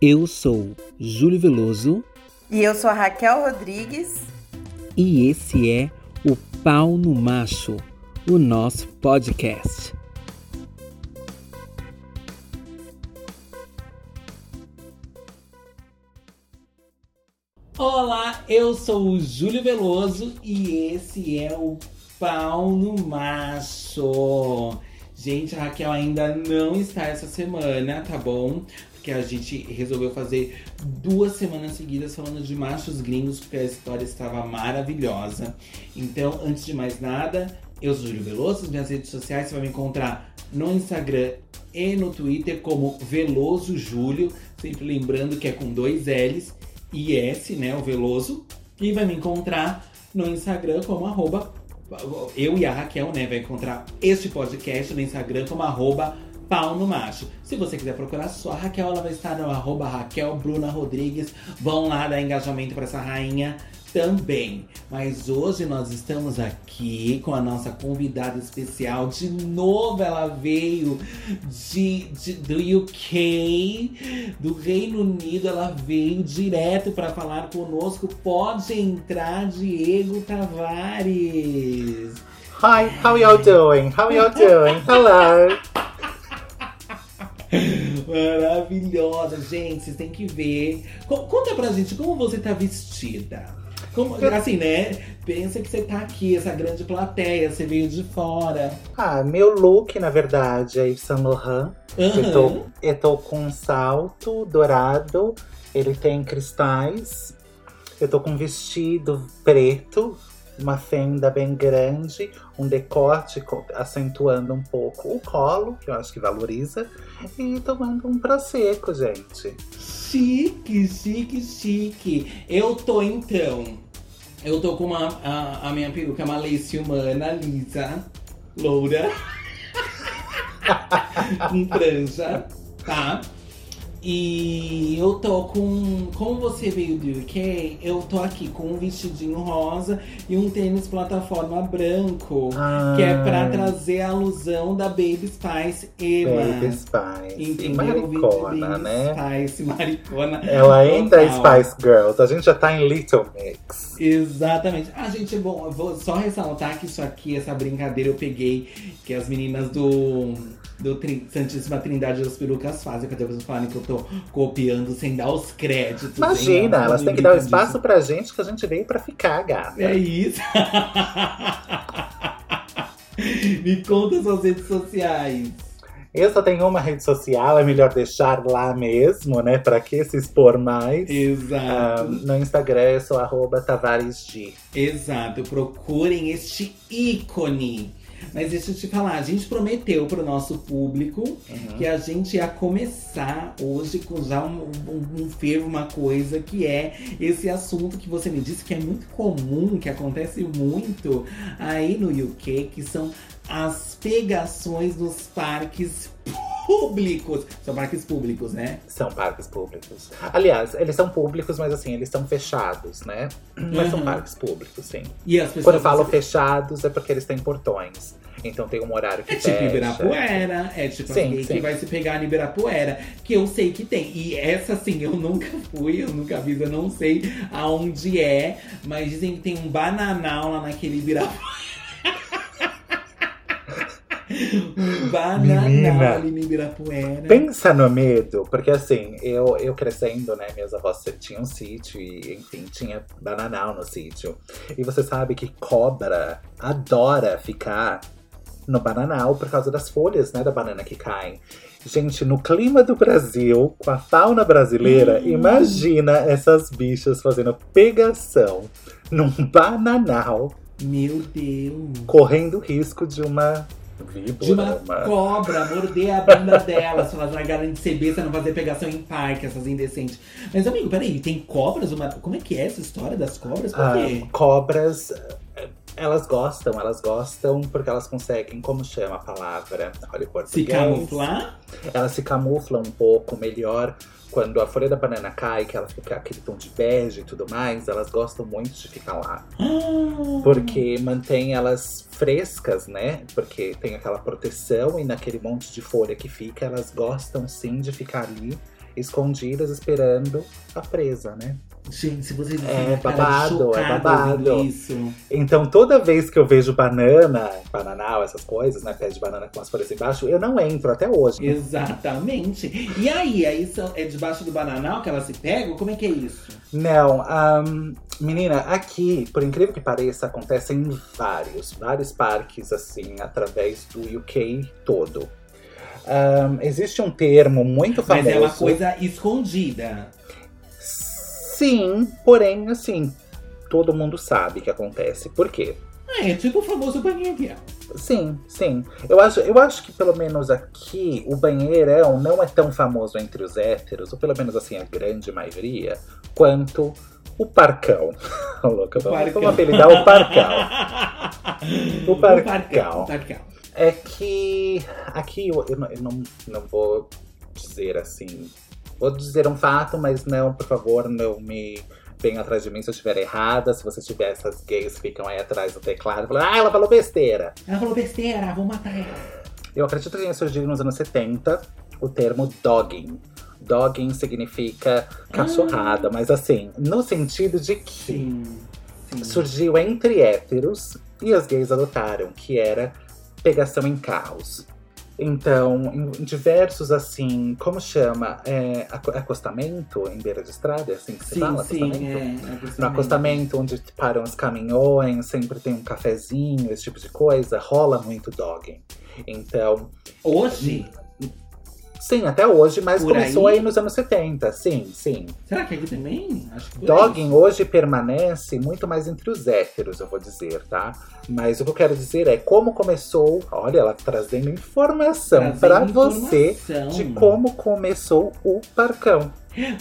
Eu sou Júlio Veloso. E eu sou a Raquel Rodrigues. E esse é o Pau no Macho, o nosso podcast. Olá, eu sou o Júlio Veloso e esse é o Pau no Macho. Gente, a Raquel ainda não está essa semana, tá bom? Porque a gente resolveu fazer duas semanas seguidas falando de machos gringos, porque a história estava maravilhosa. Então, antes de mais nada, eu sou Júlio Veloso, nas minhas redes sociais você vai me encontrar no Instagram e no Twitter como Veloso Júlio, sempre lembrando que é com dois L's e S, né, o Veloso. E vai me encontrar no Instagram como arroba, eu e a Raquel, né, vai encontrar este podcast no Instagram como arroba pau no macho. Se você quiser procurar só a Raquel, ela vai estar no arroba Raquel Bruna Rodrigues. Vão lá dar engajamento para essa rainha também. Mas hoje nós estamos aqui com a nossa convidada especial. De novo, ela veio de, de do UK, do Reino Unido. Ela veio direto para falar conosco. Pode entrar, Diego Tavares. Hi, how y'all doing? How y'all doing? Hello. Maravilhosa, gente, vocês têm que ver. Conta pra gente como você tá vestida. Como, assim, né? Pensa que você tá aqui, essa grande plateia, você veio de fora. Ah, meu look, na verdade, é Yves Saint Laurent. Uhum. Eu, tô, eu tô com um salto dourado, ele tem cristais. Eu tô com um vestido preto, uma fenda bem grande, um decote acentuando um pouco o colo, que eu acho que valoriza, e tomando um prosecco, gente. Chique, chique, chique. Eu tô então eu tô com uma, a, a minha peruca é lace humana, lisa, loura, com franja, tá? E eu tô com. Como você veio do UK, eu tô aqui com um vestidinho rosa e um tênis plataforma branco. Ah. Que é pra trazer a alusão da Baby Spice Emma. Baby Spice. Entendeu? Maricona, Baby né? Spice, maricona. Ela ainda é total. Spice Girls. A gente já tá em Little Mix. Exatamente. Ah, gente, bom, eu vou só ressaltar que isso aqui, essa brincadeira, eu peguei que as meninas do, do Tri- Santíssima Trindade das Perucas fazem. Cadê vocês falarem que eu tô copiando sem dar os créditos? hein? Imagina, Elas elas têm que dar o espaço disso. pra gente que a gente veio pra ficar, gata. É isso. Me conta suas redes sociais. Eu só tenho uma rede social, é melhor deixar lá mesmo, né? Pra que se expor mais? Ah, Exato. no Instagram eu sou arroba tavaresg. Exato, procurem este ícone. Mas deixa eu te falar, a gente prometeu pro nosso público Uhum. que a gente ia começar hoje com já um, um, um fervo, uma coisa que é esse assunto que você me disse que é muito comum, que acontece muito aí no UK, que são as pegações nos parques públicos. São parques públicos, né? São parques públicos. Aliás, eles são públicos, mas assim, eles são fechados, né? Mas são Uhum. parques públicos, sim. E as pessoas. Quando eu falo fechados, é porque eles têm portões. Então tem um horário que É tipo fecha. Ibirapuera, é tipo Sim, alguém sim. que vai se pegar no Ibirapuera, que eu sei que tem. E essa sim, eu nunca fui, eu nunca vi, eu não sei aonde é, mas dizem que tem um bananal lá naquele Ibirapuera. bananal no Ibirapuera. Pensa no medo, porque assim, eu, eu crescendo, né, meus avós tinham um sítio e, enfim, tinha bananal no sítio. E você sabe que cobra adora ficar no bananal por causa das folhas, né, da banana que caem. Gente, no clima do Brasil, com a fauna brasileira, Hum. imagina essas bichas fazendo pegação num bananal, Meu Deus. correndo risco de uma víbora. De uma uma- cobra morder a bunda dela, se elas largarem de ser besta, não fazer pegação em parque, essas indecentes. Mas, amigo, peraí, tem cobras? Uma... Como é que é essa história das cobras? Por Ah, quê? cobras, eh, elas gostam, elas gostam porque elas conseguem, como chama a palavra? Olha o Se camuflar? Elas se camuflam um pouco melhor quando a folha da banana cai, que ela fica aquele tom de bege e tudo mais. Elas gostam muito de ficar lá. Ah, Porque mantém elas frescas, né? Porque tem aquela proteção e naquele monte de folha que fica, elas gostam sim de ficar ali escondidas esperando a presa, né? Gente, se vocês É babado, é babado. isso. Então toda vez que eu vejo banana, bananal, essas coisas, né? Pé de banana com as folhas embaixo, eu não entro até hoje. Exatamente. E aí, aí é debaixo do bananal que ela se pega? Como é que é isso? Não, ahn, menina, aqui, por incrível que pareça, acontecem vários, vários parques, assim, através do UK todo. Ahn, existe um termo muito Mas famoso. é uma coisa escondida. Sim, porém, assim, todo mundo sabe que acontece. Por quê? Ah, é tipo o famoso banheiro. Sim, sim. Eu acho, eu acho que pelo menos aqui o banheirão não é tão famoso entre os héteros, ou pelo menos assim, a grande maioria, quanto o parcão. Louca, vamos, vamos apelidar o parcão. O parcão. o parcão. É que aqui eu, eu não, eu não, não vou dizer assim. Vou dizer um fato, mas não, por favor, não me venha atrás de mim se eu estiver errada. Se você tiver essas gays que ficam aí atrás do teclado falando, ah, ela falou besteira. Ela falou besteira, vou matar ela. Eu acredito que tenha surgido nos anos 70 o termo dogging. Dogging significa cachorrada, mas assim, no sentido de que Sim. Sim. surgiu entre héteros e as gays adotaram, que era pegação em carros. Então, em diversos, assim, como chama? É, aco- acostamento em beira de estrada? É assim que se Sim, fala? sim, acostamento? é. No acostamento, onde param os caminhões, sempre tem um cafezinho, esse tipo de coisa, rola muito dogging. Então, Hoje, sim, até hoje, mas Por começou aí? aí? nos anos 70, sim, sim. será que aqui também? Acho que. Dogging hoje permanece muito mais entre os héteros, eu vou dizer, tá? Mas o que eu quero dizer é como começou. Olha, ela trazendo informação pra você de como começou o parcão.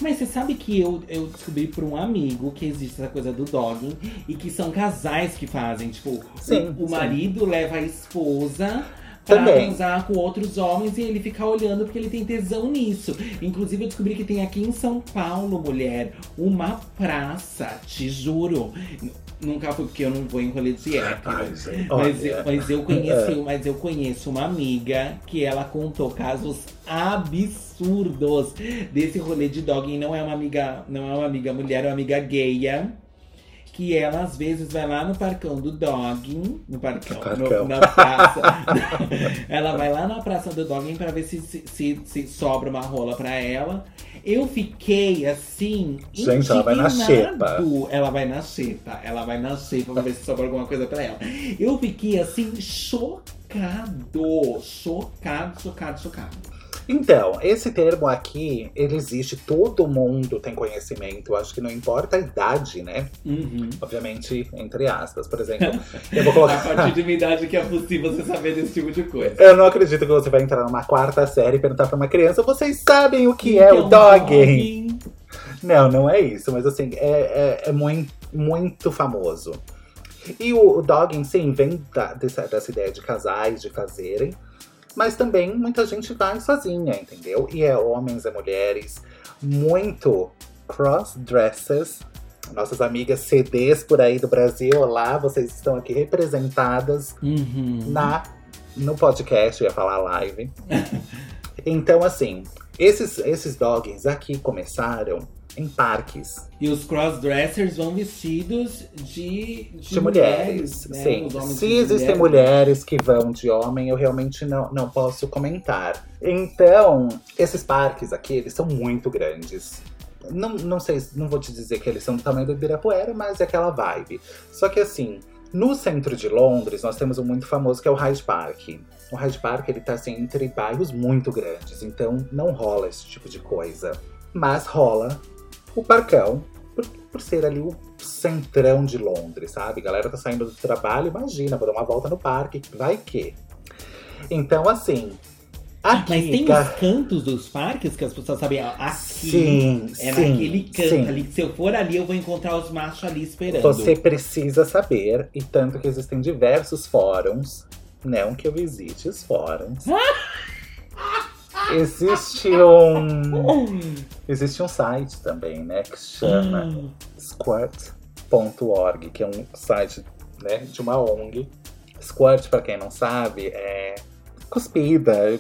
Mas você sabe que eu, eu descobri por um amigo que existe essa coisa do dogging e que são casais que fazem. Tipo, Sim, o, o marido leva a esposa pra Também. transar com outros homens e ele fica olhando porque ele tem tesão nisso. Inclusive, eu descobri que tem aqui em São Paulo, mulher, uma praça, te juro. Nunca fui porque eu não vou em rolê de hétero. gente, Mas eu, mas eu conheci, mas eu conheço uma amiga que ela contou casos absurdos desse rolê de dogging. Não é uma amiga, não é uma amiga mulher, é uma amiga gaya. Que ela às vezes vai lá no parcão do dogging, no parcão, no- na praça. ela vai lá na praça do dogging pra ver se, se, se, se sobra uma rola pra ela. Eu fiquei assim. Gente, ela vai na indignado. Ela vai na xepa. Ela vai na xepa pra ver se sobra alguma coisa pra ela. Eu fiquei assim, chocado. Chocado, chocado, chocado. Então, esse termo aqui, ele existe, todo mundo tem conhecimento. Acho que não importa a idade, né? Uhum. Obviamente, entre aspas. Por exemplo, eu vou A colocar. partir de uma idade que é possível você saber desse tipo de coisa. Eu não acredito que você vai entrar numa quarta série e perguntar pra uma criança: vocês sabem o que é o um dogging? Não, não é isso, mas assim, é, é, é muito, muito famoso. E o, o dogging, sim, vem da- dessa, dessa ideia de casais, de fazerem. Mas também muita gente vai sozinha, entendeu? E é homens e mulheres, muito cross-dressers. Nossas amigas CDs por aí do Brasil, olá, vocês estão aqui representadas Uhum. na no podcast, eu ia falar live. então, assim, esses, esses doggings aqui começaram em parques E os crossdressers vão vestidos de, de, de mulheres. né? Sim. Se existem mulheres que vão de homem, eu realmente não, não posso comentar. Então, esses parques aqui, eles são muito grandes. Não, não sei, não vou te dizer que eles são do tamanho do Ibirapuera, mas é aquela vibe. Só que assim, no centro de Londres, nós temos um muito famoso que é o Hyde Park. O Hyde Park, ele tá assim, entre bairros muito grandes, então não rola esse tipo de coisa. Mas rola o Parcão, por, por ser ali o centrão de Londres, sabe? A galera tá saindo do trabalho, imagina, vou dar uma volta no parque, vai que. Então, assim, aqui... Mas tem ga- os cantos dos parques que as pessoas sabem. ó, Aqui Sim, é sim, naquele canto sim. ali. que Se eu for ali, eu vou encontrar os machos ali esperando. Você precisa saber, e tanto que existem diversos fóruns, não que eu visite os fóruns. Existe um. Existe um site também, né? Que chama Hum. squirt.org, que é um site né, de uma ONG. Squirt, pra quem não sabe, é cuspida,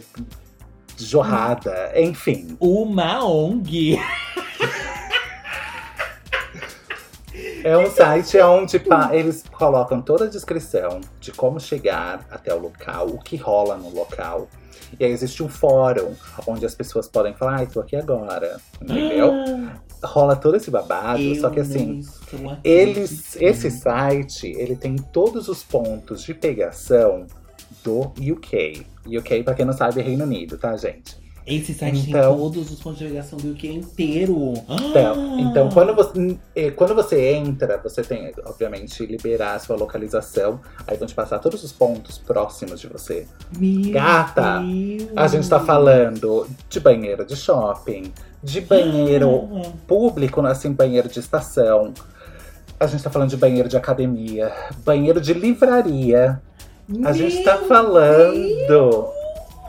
jorrada, enfim. Uma ONG. É um site onde eles colocam toda a descrição de como chegar até o local, o que rola no local. E aí existe um fórum onde as pessoas podem falar, ai, tô aqui agora. Entendeu? Rola todo esse babado, Eu só que assim, eles, esse site, ele tem todos os pontos de pegação do UK. UK, pra quem não sabe, é Reino Unido, tá, gente? Esse site Então- tem todos os pontos de ligação do UK inteiro. Então, então quando, você, eh, quando você entra, você tem, obviamente, liberar a sua localização. Aí vão te passar todos os pontos próximos de você. Meu Gata, Deus. A gente tá falando de banheiro de shopping, de banheiro Ah, público, assim, banheiro de estação. A gente tá falando de banheiro de academia, banheiro de livraria. A gente tá meu falando Deus,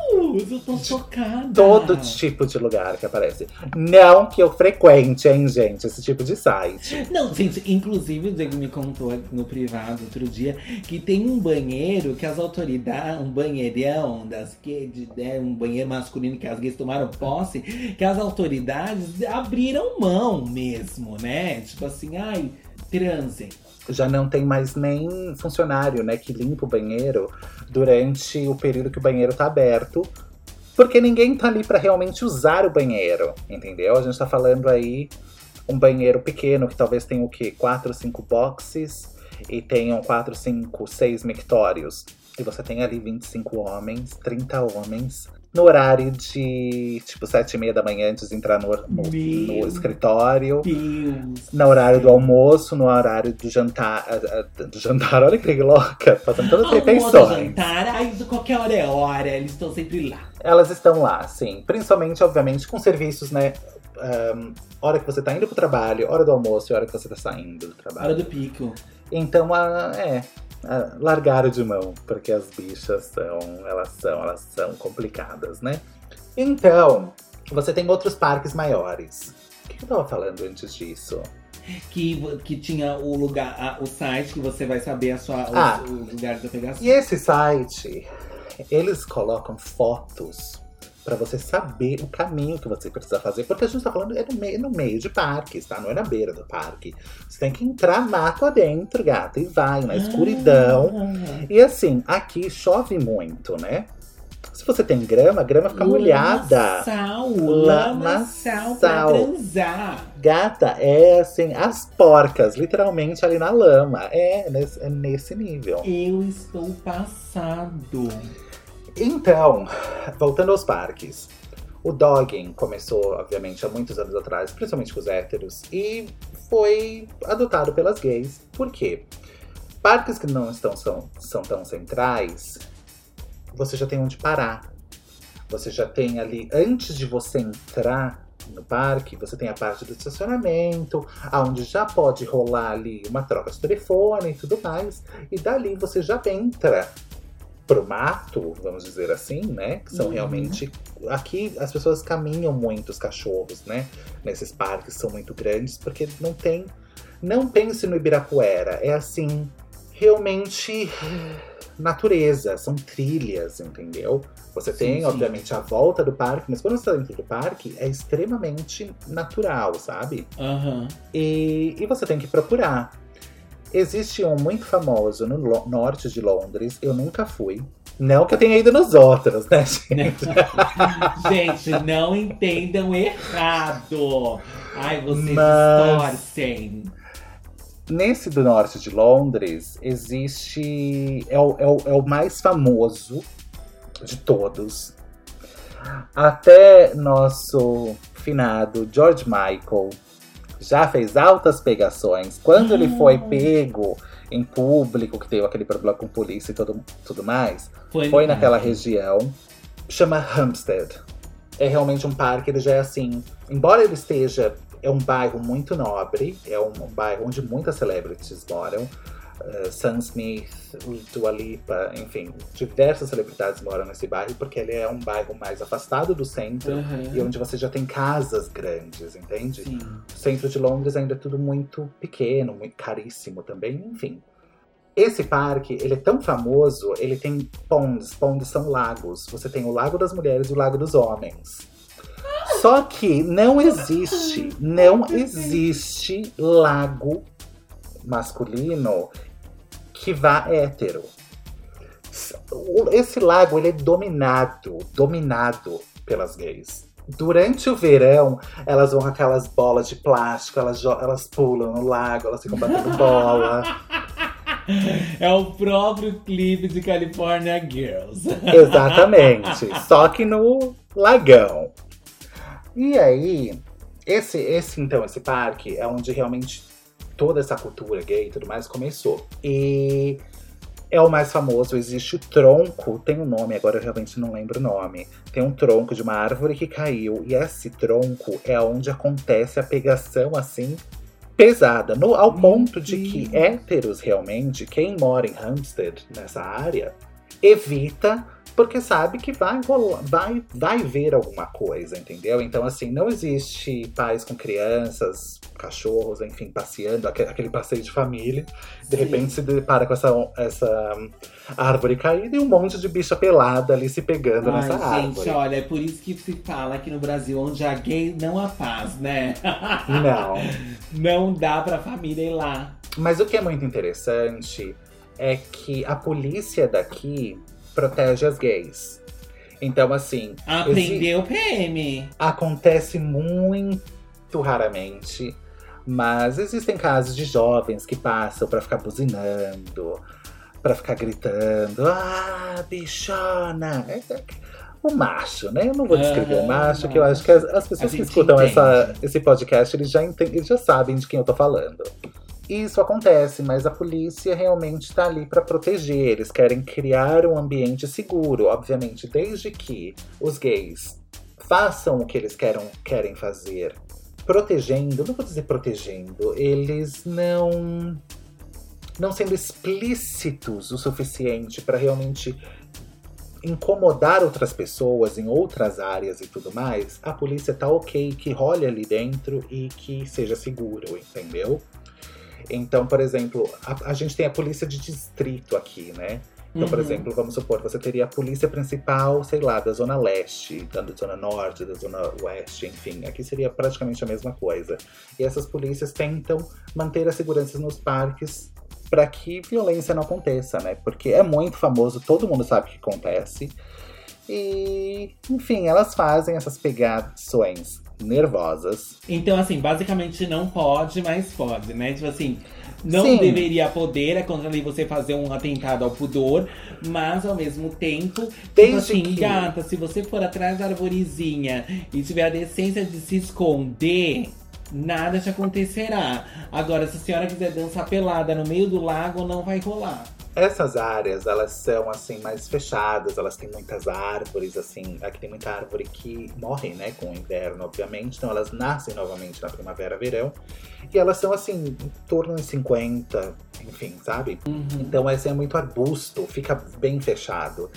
eu tô chocada. todo tipo de lugar que aparece. Não que eu frequente, hein, gente, esse tipo de site. Não, gente, inclusive o Diego me contou no privado outro dia que tem um banheiro que as autoridades, um banheirão das que de, né, um banheiro masculino que as gays tomaram posse, que as autoridades abriram mão mesmo, né? Tipo assim, ai, transem. Já não tem mais nem funcionário, né, que limpa o banheiro durante o período que o banheiro tá aberto. Porque ninguém tá ali pra realmente usar o banheiro, entendeu? A gente tá falando aí um banheiro pequeno que talvez tenha o quê? 4, 5 boxes e tenham 4, 5, 6 mictórios. E você tem ali 25 homens, 30 homens, no horário de tipo 7 e meia da manhã antes de entrar no, no- no escritório. Deus. No horário do almoço, no horário do jantar. Do jantar, olha que louca, fazendo todas as Almoço, refeições. jantar, ai, qualquer hora é hora, eles estão sempre lá. Elas estão lá, sim. Principalmente, obviamente, com serviços, né? ahn, hora que você tá indo pro trabalho, hora do almoço e hora que você tá saindo do Hora trabalho. do pico. Então, ah, é. Ah, largaram de mão, porque as bichas são. Elas são, elas são complicadas, né? Então, você tem outros parques maiores. O que eu tava falando antes disso? Que, que tinha o lugar, a- o site que você vai saber a sua, os, Ah. os lugares da pegação. E esse site, eles colocam fotos pra você saber o caminho que você precisa fazer. Porque a gente tá falando é no meio, no meio de parques, tá? Não é na beira do parque. Você tem que entrar mato adentro, gata, e vai na escuridão. Ah. E assim, aqui chove muito, né? Se você tem grama, a grama fica molhada. Lamaçal, Lamaçal. lamaçal pra transar. Gata, é assim, as porcas, literalmente ali na lama. É nesse, é nesse nível. Eu estou passado. Então, voltando aos parques. O dogging começou, obviamente, há muitos anos atrás, principalmente com os héteros, e foi adotado pelas gays. Por quê? Parques que não estão, são, são tão centrais, você já tem onde parar. Você já tem ali, antes de você entrar no parque, você tem a parte do estacionamento, onde já pode rolar ali uma troca de telefone e tudo mais. E dali você já entra pro mato, vamos dizer assim, né? Que são Uhum. realmente. Aqui as pessoas caminham muito, os cachorros, né? Nesses parques são muito grandes, porque não tem. Não pense no Ibirapuera. É assim, realmente natureza, são trilhas, entendeu? Você Sim, tem, sim. obviamente, a volta do parque, mas quando você está dentro do parque, é extremamente natural, sabe? Aham. E, e você tem que procurar. Existe um muito famoso no norte de Londres, eu nunca fui. Não que eu tenha ido nos outros, né, gente? Gente, não entendam errado. Ai, vocês Mas- distorcem. Nesse do norte de Londres, existe. É o, é o, é o mais famoso de todos. Até nosso finado George Michael já fez altas pegações. Quando ele foi Ah. pego em público, que teve aquele problema com polícia e tudo, tudo mais, Foi, foi naquela região. Chama Hampstead. É realmente um parque, ele já é assim. Embora ele esteja. É um bairro muito nobre, é um bairro onde muitas celebrities moram. Uh, Sam Smith, Dua Lipa, enfim, diversas celebridades moram nesse bairro, porque ele é um bairro mais afastado do centro Aham. e onde você já tem casas grandes, entende? Sim. O centro de Londres ainda é tudo muito pequeno, muito caríssimo também, enfim. Esse parque, ele é tão famoso, ele tem ponds, ponds são lagos. Você tem o Lago das Mulheres e o Lago dos Homens. Só que não existe, não existe lago masculino que vá hétero. Esse lago ele é dominado, dominado pelas gays. Durante o verão, elas vão com aquelas bolas de plástico, elas, elas pulam no lago, elas ficam batendo bola. É o próprio clipe de California Girls. Exatamente. Só que no lagão. E aí, esse, esse então, esse parque é onde realmente toda essa cultura gay e tudo mais começou. E é o mais famoso, existe o tronco, tem um nome, agora eu realmente não lembro o nome. Tem um tronco de uma árvore que caiu, e esse tronco é onde acontece a pegação assim pesada, no, ao ponto de que héteros realmente, quem mora em Hampstead, nessa área, evita porque sabe que vai rolar, vai, vai ver alguma coisa, entendeu? Então, assim, não existe pais com crianças, cachorros, enfim, passeando, aquele passeio de família. De Sim. repente se depara com essa, essa árvore caída e um monte de bicha pelada ali se pegando Ai, nessa gente, árvore. Gente, olha, é por isso que se fala aqui no Brasil, onde há gay não há paz, né? Não. não dá pra família ir lá. Mas o que é muito interessante é que a polícia daqui protege as gays. Então, assim. Aprendeu PM. Acontece muito raramente. Mas existem casos de jovens que passam para ficar buzinando, para ficar gritando, ah, bichona! É, é, o macho, né? Eu não vou descrever o macho, que eu acho que as, as pessoas que escutam essa, esse podcast, eles já, entendem, eles já sabem de quem eu tô falando. Isso acontece, mas a polícia realmente está ali para proteger. Eles querem criar um ambiente seguro, obviamente, desde que os gays façam o que eles querem, querem fazer, protegendo, não vou dizer protegendo, eles não não sendo explícitos o suficiente para realmente incomodar outras pessoas em outras áreas e tudo mais, a polícia tá ok que role ali dentro e que seja seguro, entendeu? Então, por exemplo, a, a gente tem a polícia de distrito aqui, né? Então, uhum. por exemplo, vamos supor, você teria a polícia principal, sei lá, da zona leste, da zona norte, da zona oeste, enfim. Aqui seria praticamente a mesma coisa. E essas polícias tentam manter a segurança nos parques para que violência não aconteça, né? Porque é muito famoso, todo mundo sabe o que acontece. E, enfim, elas fazem essas pegações nervosas. Então, assim, basicamente não pode, mas pode, né? Tipo assim, não Sim. deveria poder, é contra lei você fazer um atentado ao pudor, mas ao mesmo tempo, Desde tipo assim, que... gata, se você for atrás da arvorezinha e tiver a decência de se esconder, nada te acontecerá. Agora, se a senhora quiser dançar pelada no meio do lago, não vai rolar. Essas áreas, elas são, assim, mais fechadas, elas têm muitas árvores, assim. Aqui tem muita árvore que morre, né, com o inverno, obviamente. Então elas nascem novamente na primavera, verão. E elas são, assim, em torno de 50, enfim, sabe? Uhum. Então esse é muito arbusto, fica bem fechado.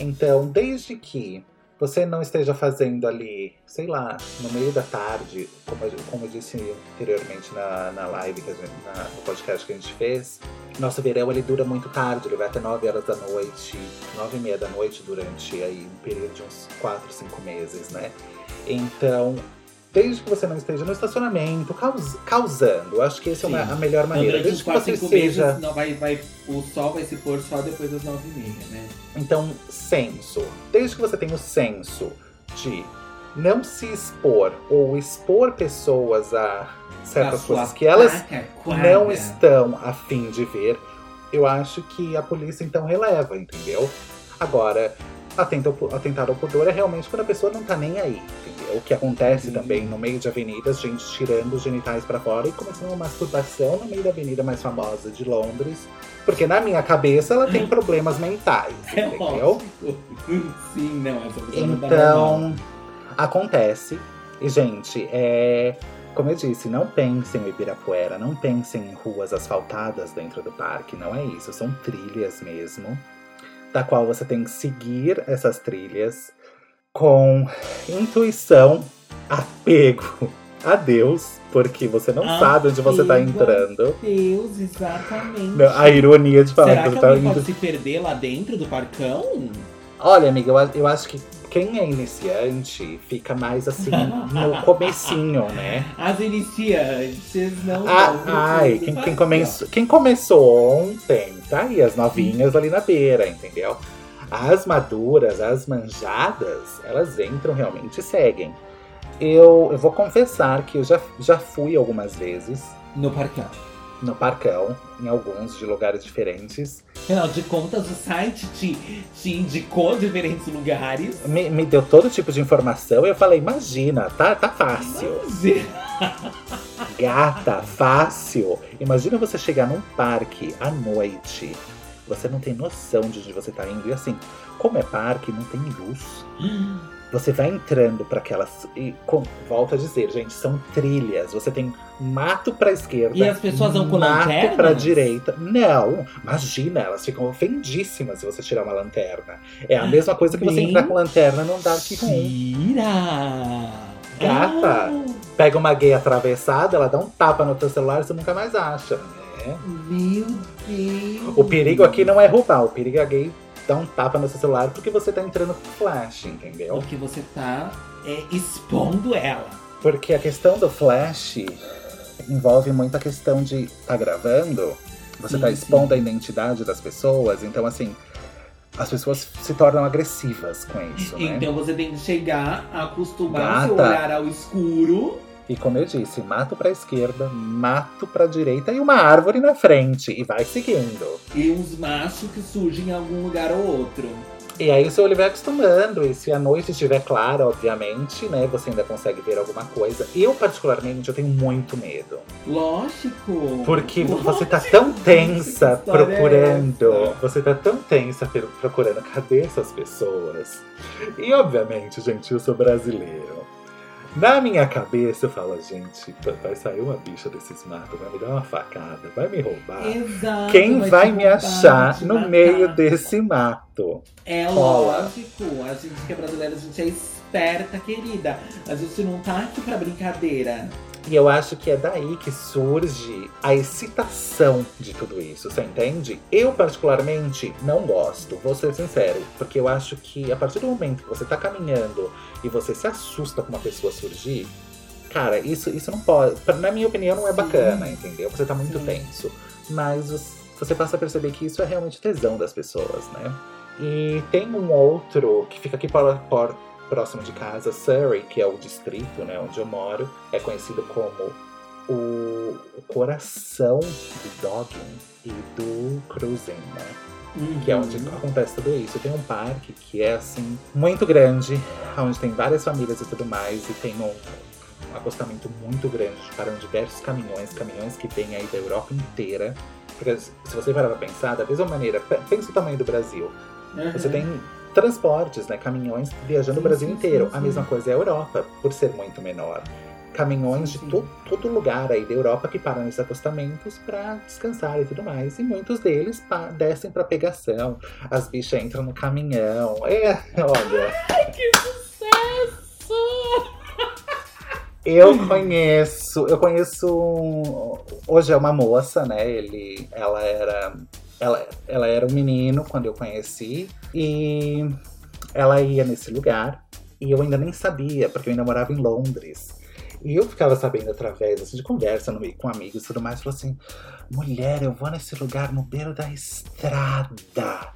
Então, desde que você não esteja fazendo ali, sei lá, no meio da tarde, como, como eu disse anteriormente na, na live, que gente, na, no podcast que a gente fez, nosso verão ele dura muito tarde, ele vai até 9 horas da noite, 9 e meia da noite durante aí um período de uns 4, 5 meses, né? Então, desde que você não esteja no estacionamento, caus, causando. Acho que essa é a melhor maneira. Desde que você seja. Meses, não, vai, vai, o sol vai se pôr só depois das nove e meia, né? Então, senso. Desde que você tenha o senso de não se expor ou expor pessoas a certas coisas que elas não estão a fim de ver, eu acho que a polícia então releva, entendeu? Agora, atentar ao pudor é realmente quando a pessoa não tá nem aí, o que acontece também no meio de avenidas, gente tirando os genitais para fora e começando uma masturbação no meio da avenida mais famosa de Londres. Porque na minha cabeça ela tem problemas mentais, é entendeu? Sim, não, essa Então, acontece. E, gente, é. Como eu disse, não pensem em Ibirapuera, não pensem em ruas asfaltadas dentro do parque, não é isso. São trilhas mesmo, da qual você tem que seguir essas trilhas com intuição, apego adeus, porque você não sabe onde você tá Apego. entrando. Deus, exatamente. Não, A ironia de falar Será que que você tá indo. pode se perder lá dentro do parcão? Olha, amiga, eu, a- eu acho que quem é iniciante fica mais assim no comecinho, né? As iniciantes não Ah, ai, quem, quem, começou, quem começou ontem, tá aí, as novinhas ali na beira, entendeu? As maduras, as manjadas, elas entram realmente e seguem. Eu, eu vou confessar que eu já, já fui algumas vezes No parcão. No parcão, em alguns de lugares diferentes. Afinal de contas, o site te, te indicou diferentes lugares. Me, me deu todo tipo de informação e eu falei, imagina, tá, tá fácil. Gata, fácil. Imagina você chegar num parque à noite. Você não tem noção de onde você tá indo. E assim, como é parque, não tem luz. Você vai entrando para aquelas. E com, volto a dizer, gente, são trilhas. Você tem mato pra esquerda. E as pessoas vão com mato lanternas? pra direita. Não, imagina, elas ficam ofendíssimas se você tirar uma lanterna. É a mesma coisa que você entrar com lanterna num dark room. Tira! Gata. Ah, Pega uma gay atravessada, ela dá um tapa no teu celular e você nunca mais acha. né? meu Deus! O perigo aqui não é roubar, o perigo é a gay dar um tapa no seu celular porque você tá entrando com flash, entendeu? Porque você tá é, expondo ela. Porque a questão do flash envolve muita questão de tá gravando, você Sim, tá sim. expondo a identidade das pessoas, então assim, as pessoas se tornam agressivas com isso, né? Então você tem que chegar, acostumar o seu Gata. olhar ao escuro. E como eu disse, mato pra esquerda, mato pra direita e uma árvore na frente. E vai seguindo. E uns machos que surgem em algum lugar ou outro. E aí o seu olho vai acostumando. E se a noite estiver clara, obviamente, né? Você ainda consegue ver alguma coisa. Eu, particularmente, eu tenho muito medo. Lógico. Porque Lógico. você tá tão tensa é procurando. essa? Você tá tão tensa procurando cadê essas pessoas. E obviamente, gente, eu sou brasileiro. Na minha cabeça eu falo, gente, vai sair uma bicha desses matos, vai me dar uma facada, vai me roubar. Exato. Quem vai te me roubar, achar no matar. meio desse mato? É lógico. A gente que é brasileira, a gente é esperta, querida. A gente não tá aqui pra brincadeira. E eu acho que é daí que surge a excitação de tudo isso, você entende? Eu, particularmente, não gosto, vou ser sincero, porque eu acho que a partir do momento que você tá caminhando e você se assusta com uma pessoa surgir, cara, isso, isso não pode. Na minha opinião, não é Sim. bacana, entendeu? Você tá muito Sim. tenso. Mas você passa a perceber que isso é realmente tesão das pessoas, né? E tem um outro que fica aqui por, por- próximo de casa, Surrey, que é o distrito né, onde eu moro, é conhecido como o, o coração do dogging e do cruising, né? Que é onde Uhum. acontece tudo isso. Tem um parque que é assim, muito grande, onde tem várias famílias e tudo mais, e tem um, um acostamento muito grande, param diversos caminhões, caminhões que vêm aí da Europa inteira. Porque se você parar pra pensar, da mesma maneira, pe- pensa o tamanho do Brasil. Uhum. Você tem transportes, né? Caminhões viajando Sim, o Brasil sim, inteiro. sim, A mesma coisa é a Europa, por ser muito menor. Caminhões de to- todo lugar aí da Europa que param nesses acostamentos pra descansar e tudo mais. E muitos deles pa- descem pra pegação. As bichas entram no caminhão. É, olha. Eu conheço, eu conheço. Hoje é uma moça, né? Ele, ela era, ela, ela era um menino quando eu conheci e ela ia nesse lugar e eu ainda nem sabia porque eu ainda morava em Londres. E eu ficava sabendo através assim, de conversa no meio com amigos e tudo mais, falou assim: mulher, eu vou nesse lugar no beiro da estrada.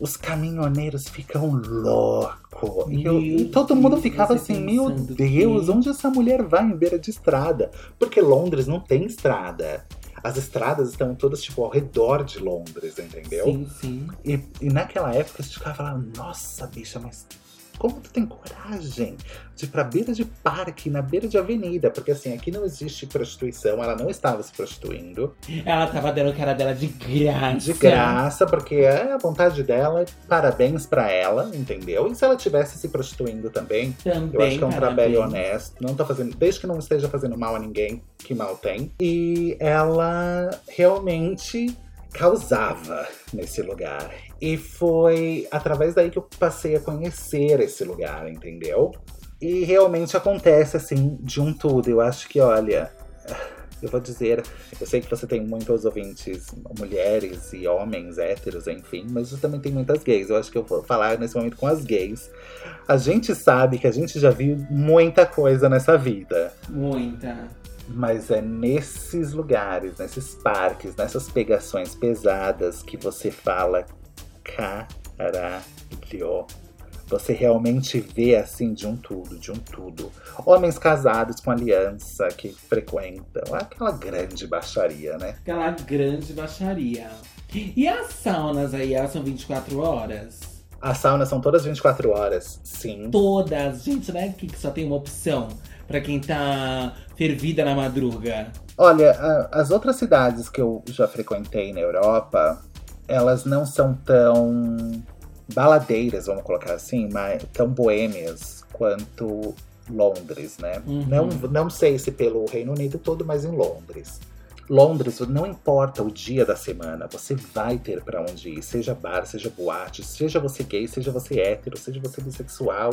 Os caminhoneiros ficam loucos. E, eu- e Meu todo mundo ficava assim: Meu pensando Deus, que- onde essa mulher vai em beira de estrada? Porque Londres não tem estrada. As estradas estão todas, tipo, ao redor de Londres, entendeu? Sim, sim. E, e naquela época a gente ficava falando, nossa, bicha, mas como tu tem coragem de ir pra beira de parque, na beira de avenida? Porque assim, aqui não existe prostituição, ela não estava se prostituindo. Ela tava dando cara dela de graça. De graça, porque é a vontade dela, parabéns pra ela, entendeu? E se ela tivesse se prostituindo também, Também, eu acho que é um trabalho parabéns. honesto. Não tá fazendo. Desde que não esteja fazendo mal a ninguém, que mal tem. E ela realmente causava nesse lugar. E foi através daí que eu passei a conhecer esse lugar, entendeu? E realmente acontece assim de um tudo. Eu acho que, olha, eu vou dizer, eu sei que você tem muitos ouvintes, mulheres e homens héteros, enfim, mas você também tem muitas gays. Eu acho que eu vou falar nesse momento com as gays. A gente sabe que a gente já viu muita coisa nessa vida. Muita. Mas é nesses lugares, nesses parques, nessas pegações pesadas que você fala caralho. Você realmente vê assim de um tudo, de um tudo. Homens casados com aliança que frequentam aquela grande baixaria, né? Aquela grande baixaria. E as saunas aí, elas são 24 horas? As saunas são todas 24 horas, sim. Todas, gente, né? Que só tem uma opção para quem tá fervida na madruga. Olha, a, as outras cidades que eu já frequentei na Europa, elas não são tão baladeiras, vamos colocar assim, mas tão boêmias quanto Londres, né? Uhum. Não, não sei se pelo Reino Unido todo, mas em Londres. Londres, não importa o dia da semana, você vai ter para onde ir, seja bar, seja boate, seja você gay, seja você hétero, seja você bissexual.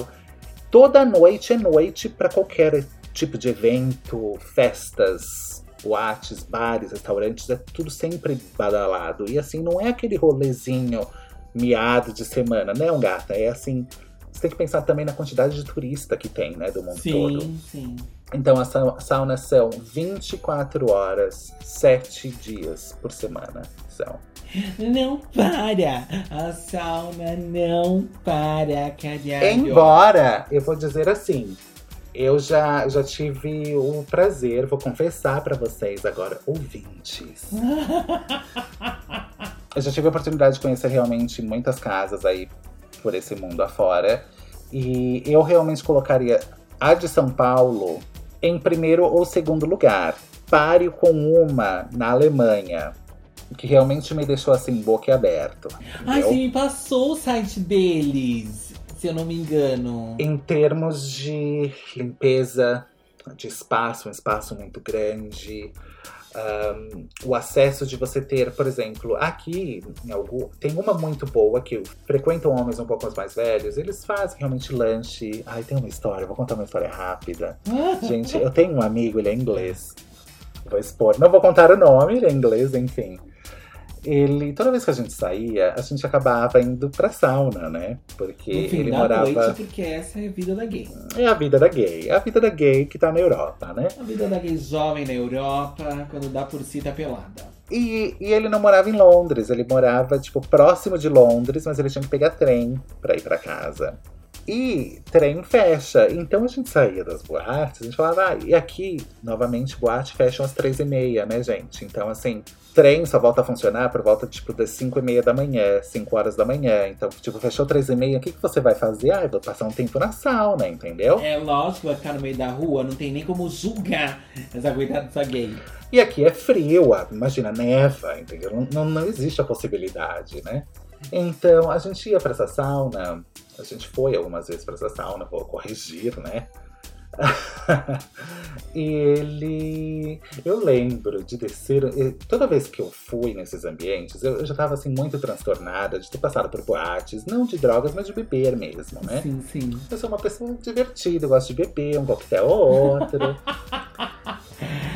Toda noite é noite para qualquer tipo de evento, festas, boates, bares, restaurantes, é tudo sempre badalado. E assim, não é aquele rolezinho miado de semana, não, gata? É assim. Você tem que pensar também na quantidade de turista que tem, né, do mundo sim, todo. sim. Então, as sa- saunas são 24 horas, 7 dias por semana. São. Não para! A sauna não para, caralho. Embora, eu vou dizer assim, eu já, já tive o prazer, vou confessar pra vocês agora, ouvintes. Eu já tive a oportunidade de conhecer realmente muitas casas aí por esse mundo afora. E eu realmente colocaria a de São Paulo em primeiro ou segundo lugar. Páreo com uma na Alemanha. Que realmente me deixou assim, boquiaberto. Ai, você me passou o site deles, se eu não me engano. Em termos de limpeza de espaço, um espaço muito grande, ahn, o acesso de você ter, por exemplo, aqui em algum, tem uma muito boa que frequentam homens um pouco mais velhos, eles fazem realmente lanche. Ai, tem uma história, vou contar uma história rápida. Gente, eu tenho um amigo, ele é inglês. Vou expor, não vou contar o nome, ele é inglês, enfim. Ele, toda vez que a gente saía, a gente acabava indo pra sauna, né? Porque no fim ele da morava. noite, porque essa é a vida da gay. É a vida da gay. É a vida da gay que tá na Europa, né? A vida da gay jovem na Europa, quando dá por si tá pelada. E, e ele não morava em Londres, ele morava, tipo, próximo de Londres, mas ele tinha que pegar trem pra ir pra casa. E trem fecha. Então a gente saía das boates, a gente falava, ah, e aqui, novamente, boate fecha às três e meia, né, gente? Então, assim, trem só volta a funcionar por volta, tipo, das cinco e meia da manhã, cinco horas da manhã. Então, tipo, fechou três e meia, o que, que você vai fazer? Ah, eu vou passar um tempo na sauna, entendeu? É lógico, vai ficar no meio da rua, não tem nem como julgar essa coitada dessa gay. E aqui é frio, ah, imagina, neva, entendeu? Não, não, não existe a possibilidade, né? Então a gente ia pra essa sauna, a gente foi algumas vezes pra essa sauna, vou corrigir, né? e ele. Eu lembro de descer. Toda vez que eu fui nesses ambientes, eu, eu já tava assim muito transtornada de ter passado por boates, não de drogas, mas de beber mesmo, né? Sim, sim. Eu sou uma pessoa divertida, eu gosto de beber, um coquetel ou outro.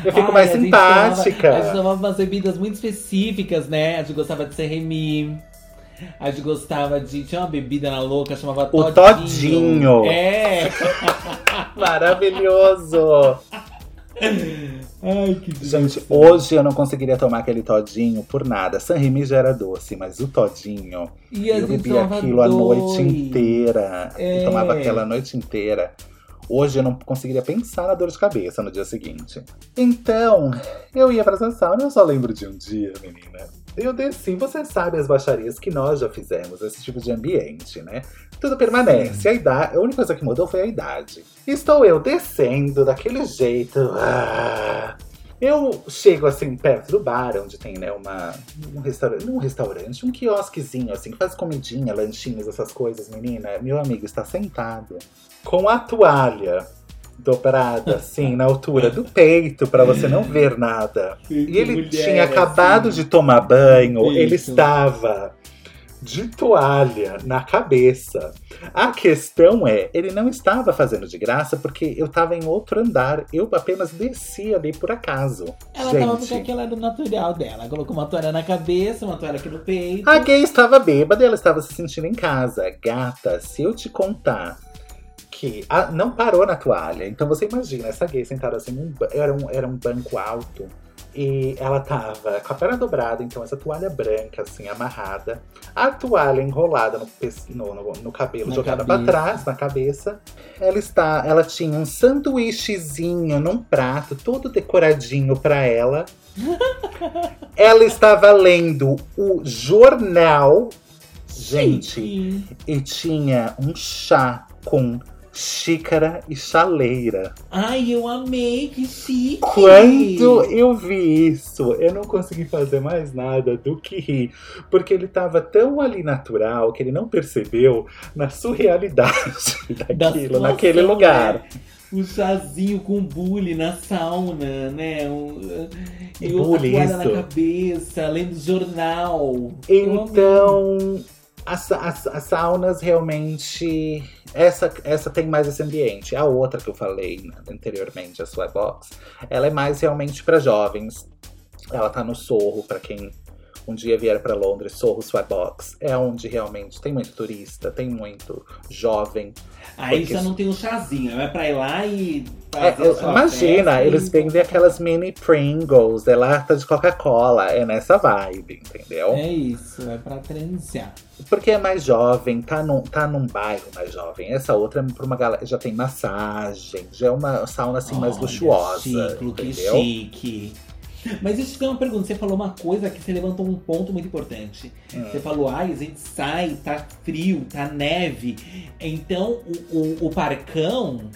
Eu fico Ai, mais a gente simpática. tomava- a gente tomava umas bebidas muito específicas, né? A gente gostava de ser remi. A gente gostava de. Tinha uma bebida na louca, chamava O Todinho. Todinho. É! Maravilhoso! Ai, que Gente, delícia. hoje eu não conseguiria tomar aquele todinho por nada. San Remi já era doce, mas o todinho, E a eu bebia aquilo a noite dois. inteira. É. Eu tomava aquela a noite inteira. Hoje eu não conseguiria pensar na dor de cabeça no dia seguinte. Então, eu ia pra essa sauna eu só lembro de um dia, menina. Eu desci, você sabe as baixarias que nós já fizemos, esse tipo de ambiente, né? Tudo permanece. A, idade, a única coisa que mudou foi a idade. Estou eu descendo daquele jeito. ah. Eu chego assim perto do bar, onde tem, né, uma, um restaurante, um restaurante, um quiosquezinho, assim, que faz comidinha, lanchinhos, essas coisas, menina. Meu amigo está sentado com a toalha dobrada, assim, na altura do peito, pra você não ver nada. E ele Mulher, tinha acabado assim. de tomar banho, ele Isso. estava de toalha na cabeça. A questão é, ele não estava fazendo de graça porque eu estava em outro andar. Eu apenas desci ali por acaso. Ela Gente, tava porque aquilo era o natural dela. Ela colocou uma toalha na cabeça, uma toalha aqui no peito. a gay estava bêbada e ela estava se sentindo em casa. Gata, se eu te contar que a- não parou na toalha. Então você imagina, essa gay sentada assim, ba- era, um, era um banco alto. E ela tava com a perna dobrada, então essa toalha branca, assim, amarrada. A toalha enrolada no, no, no- no cabelo, Na jogada cabeça. trás, na cabeça. Ela está, ela tinha um sanduíchezinho num prato, todo decoradinho pra ela. ela estava lendo o jornal. Gente, e tinha um chá com xícara e chaleira. Ai, eu amei, que chique! Quando eu vi isso, eu não consegui fazer mais nada do que rir. Porque ele tava tão ali natural que ele não percebeu na surrealidade Da daquilo, situação, naquele lugar. né? O chazinho com bule na sauna, né? O, e o Bule, toalha na cabeça, lendo jornal. Então, as, as, as saunas realmente. Essa, essa tem mais esse ambiente. A outra que eu falei anteriormente, a Sweatbox, ela é mais realmente para jovens. Ela tá no Sorro, para quem um dia vier para Londres, Sorro Sweatbox. É onde realmente tem muito turista, tem muito jovem. Aí porque já não tem um chazinho, é pra ir lá e É, imagina, festa eles vendem aquelas mini Pringles, é lata de Coca-Cola, é nessa vibe, entendeu? É isso, é pra transar. Porque é mais jovem, tá num, tá num bairro mais jovem. Essa outra é pra uma galera. Já tem massagem, já é uma sauna assim mais Olha, luxuosa. Chique, entendeu? chique. Mas deixa eu te uma pergunta. Você falou uma coisa que você levantou um ponto muito importante. Hum. Você falou, ai, a gente sai, tá frio, tá neve. Então o, o, o parcão,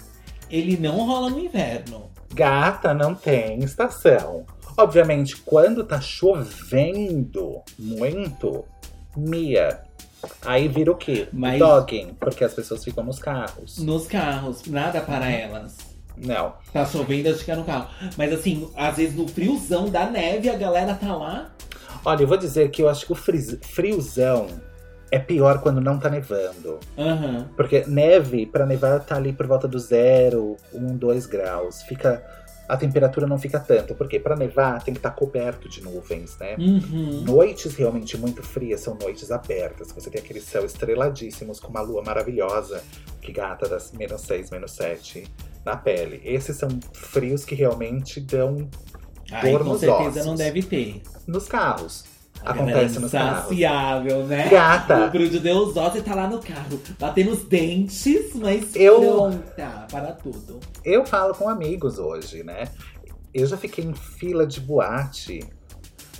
ele não rola no inverno. Gata não tem estação. Obviamente, quando tá chovendo muito, Mia. Aí vira o quê? Mas- Dogging, porque as pessoas ficam nos carros. Nos carros, nada para elas. Não. Tá chovendo, elas ficam no carro. Mas assim, às vezes no friozão da neve, a galera tá lá. Olha, eu vou dizer que eu acho que o friozão é pior quando não tá nevando. Aham. Porque neve, pra nevar, tá ali por volta do zero, um, dois graus. Fica. A temperatura não fica tanto. Porque pra nevar tem que estar coberto de nuvens, né? Uhum. Noites realmente muito frias são noites abertas. Você tem aquele céu estreladíssimos com uma lua maravilhosa que gata das menos 6, menos 7 na pele. Esses são frios que realmente dão Aí Dor com nos certeza ossos. não deve ter. nos carros. A Acontece nos carros. insaciável, né? Gata. O Bruno Deus Ossi tá lá no carro, batendo os dentes, mas Eu- pronta para tudo. Eu falo com amigos hoje, né? Eu já fiquei em fila de boate.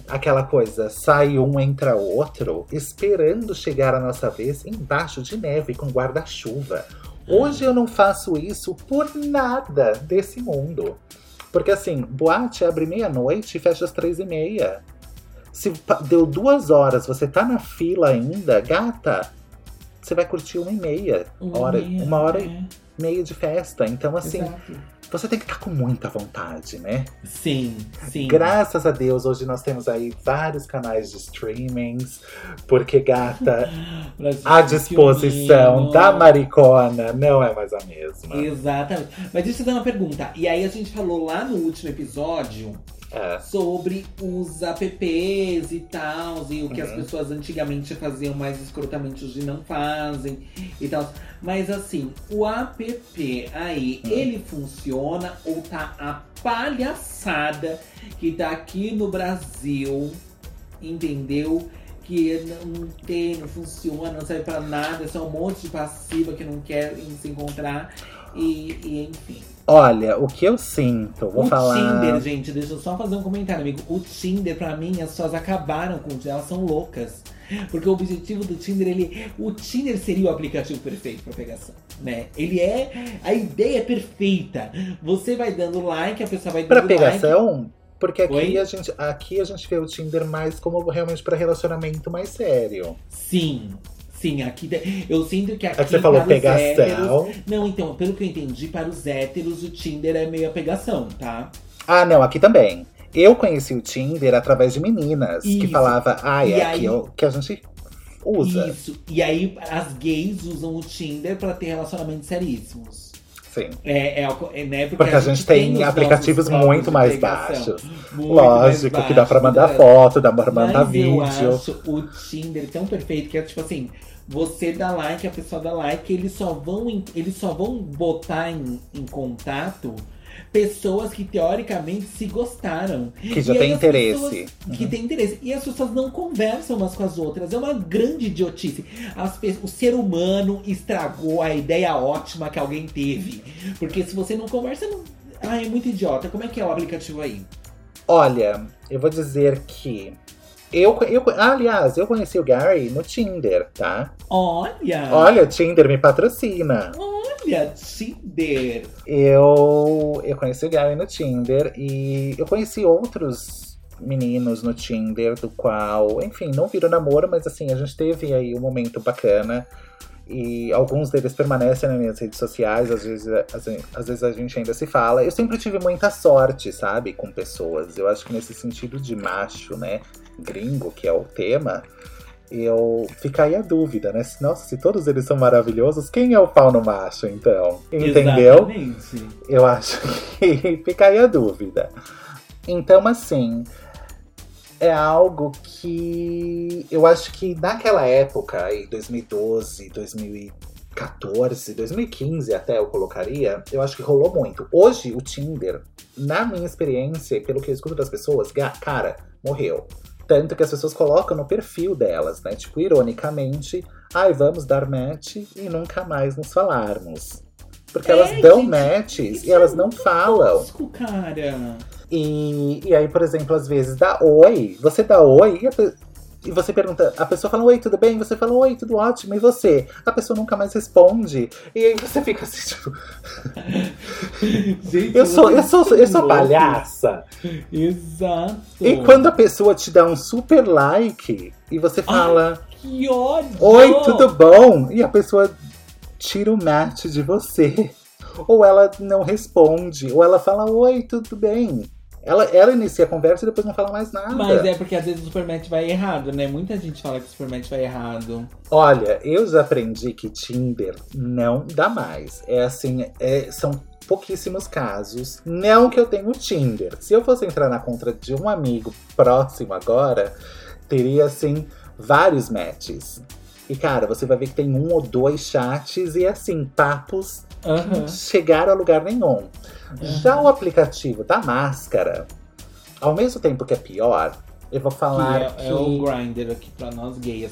Aquela coisa, sai um, entra outro, esperando chegar a nossa vez embaixo de neve com guarda-chuva. Hoje eu não faço isso por nada desse mundo. Porque assim, boate abre meia-noite e fecha às três e meia. Se deu duas horas, você tá na fila ainda, gata, você vai curtir uma e meia hora, meia, uma hora e é, meia de festa. Então, assim, exato. Você tem que estar com muita vontade, né? Sim, sim. Graças a Deus, hoje nós temos aí vários canais de streamings, porque, gata, a um disposição da maricona não é mais a mesma. Exatamente. Mas deixa eu te dar uma pergunta. E aí a gente falou lá no último episódio É. sobre os apps e tal, e o que as Uhum. pessoas antigamente faziam, mais escrotamente hoje não fazem e tal. Mas assim, o app aí, Hum. ele funciona ou tá a palhaçada que tá aqui no Brasil, entendeu? Que não tem, não funciona, não serve pra nada, é só um monte de passiva que não quer se encontrar. E, e enfim. Olha, o que eu sinto, vou o falar. Tinder, gente, deixa eu só fazer um comentário, amigo. O Tinder, pra mim, as pessoas acabaram com o Tinder, elas são loucas. Porque o objetivo do Tinder, ele. O Tinder seria o aplicativo perfeito pra pegação, né? Ele é. A ideia é perfeita. Você vai dando like, a pessoa vai dando Pra like. pegação, porque aqui Oi? a, gente, aqui a gente vê o Tinder mais como realmente pra relacionamento mais sério. Sim. Sim, aqui. Eu sinto que aqui. É que você falou para os héteros- pegação. Não, então, pelo que eu entendi, para os héteros, o Tinder é meio a pegação, tá? Ah, não, aqui também. Eu conheci o Tinder através de meninas que Isso. falava, ah, E é aí- aqui que a gente usa. Isso. E aí as gays usam o Tinder pra ter relacionamentos seríssimos. Sim. É, é, é, né? Porque, a gente tem, os aplicativos nossos muito mais pegação. baixos. Muito mais Lógico que dá pra baixos, mandar né? foto, dá pra mandar Mas vídeo. eu acho o Tinder tão perfeito que é tipo assim, você dá like, a pessoa dá like, eles só vão, eles só vão botar em, em contato pessoas que teoricamente se gostaram. Que já E tem interesse. pessoas Que tem interesse. E as pessoas não conversam umas com as outras. É uma grande idiotice. As o ser humano estragou a ideia ótima que alguém teve. Porque se você não conversa, não. Ah, é muito idiota. Como é que é o aplicativo aí? Olha, eu vou dizer que. Eu, eu, aliás, eu conheci o Gary no Tinder, tá? Olha! Olha, o Tinder me patrocina. Olha, Tinder! Eu, eu conheci o Gary no Tinder e eu conheci outros meninos no Tinder, do qual, enfim, não virou namoro, mas assim, a gente teve aí um momento bacana. E alguns deles permanecem nas minhas redes sociais, às vezes, às, às vezes a gente ainda se fala. Eu sempre tive muita sorte, sabe, com pessoas. Eu acho que nesse sentido de macho, né, gringo, que é o tema, eu fica aí a dúvida, né? Se- Nossa, se todos eles são maravilhosos, quem é o pau no macho, então? Entendeu? Exatamente. Eu acho que fica aí a dúvida. Então, assim, é algo que eu acho que naquela época, aí, 2012, 2014, 2015 até eu colocaria, eu acho que rolou muito. Hoje, o Tinder, na minha experiência, e pelo que eu escuto das pessoas, cara, morreu. Tanto que as pessoas colocam no perfil delas, né? Tipo, ironicamente, ai, vamos dar match e nunca mais nos falarmos. Porque É, elas dão gente, matches e elas é não falam. Tosco, cara. E, e aí, por exemplo, às vezes dá oi, você dá oi e, a e você pergunta, a pessoa fala oi, tudo bem? Você fala oi, tudo ótimo, e você? A pessoa nunca mais responde. E aí você fica assim, tipo, Gente, eu sou, eu sou, eu sou palhaça. Exato. E quando a pessoa te dá um super like e você fala Que ódio! oi, tudo bom? E a pessoa tira o match de você. Ou ela não responde, ou ela fala oi, tudo bem. Ela, ela inicia a conversa e depois não fala mais nada. Mas é porque às vezes o supermatch vai errado, né? Muita gente fala que o supermatch vai errado. Olha, eu já aprendi que Tinder não dá mais. É assim, é- são pouquíssimos casos. Não que eu tenho Tinder. Se eu fosse entrar na conta de um amigo próximo agora, teria assim vários matches. E cara, você vai ver que tem um ou dois chats e assim, papos Aham. não chegaram a lugar nenhum. Já o aplicativo da máscara, ao mesmo tempo que é pior, eu vou Que falar é, que. é o Grindr aqui pra nós gays.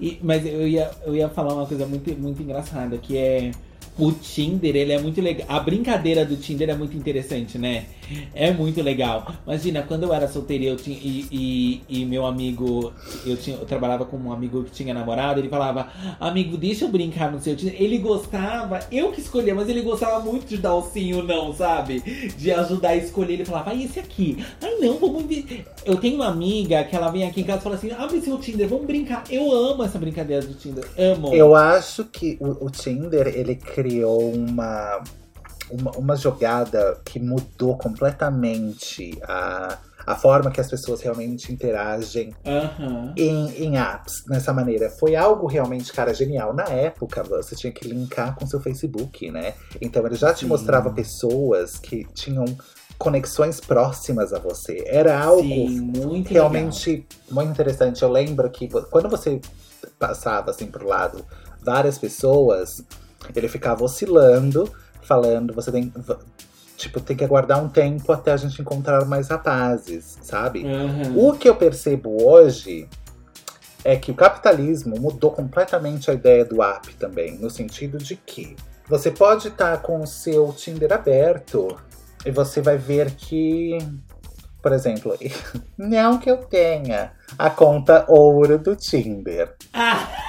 E, mas eu ia, eu ia falar uma coisa muito, muito engraçada, que é o Tinder, ele é muito legal. A brincadeira do Tinder é muito interessante, né? É muito legal. Imagina, quando eu era solteira eu tinha, e, e, e meu amigo, eu, tinha, eu trabalhava com um amigo que tinha namorado, ele falava, amigo, deixa eu brincar no seu Tinder. Ele gostava, eu que escolhia, mas ele gostava muito de dar o sim ou não, sabe? De ajudar a escolher. Ele falava, ai, esse aqui. Ai, não, vamos. Eu tenho uma amiga que ela vem aqui em casa e fala assim: abre seu Tinder, vamos brincar. Eu amo essa brincadeira do Tinder. Amo. Eu acho que o, o Tinder ele criou uma, uma, uma jogada que mudou completamente a, a forma que as pessoas realmente interagem Aham. em, em apps nessa maneira. Foi algo realmente, cara, genial. Na época, você tinha que linkar com seu Facebook, né? Então ele já te Sim. mostrava pessoas que tinham conexões próximas a você. Era algo Sim, muito realmente muito interessante. Eu lembro que quando você passava assim pro lado várias pessoas, ele ficava oscilando, falando, você tem tipo tem que aguardar um tempo até a gente encontrar mais rapazes, sabe? Aham. O que eu percebo hoje é que o capitalismo mudou completamente a ideia do app também, no sentido de que você pode estar com o seu Tinder aberto e você vai ver que, por exemplo, não que eu tenha a conta ouro do Tinder. Ah!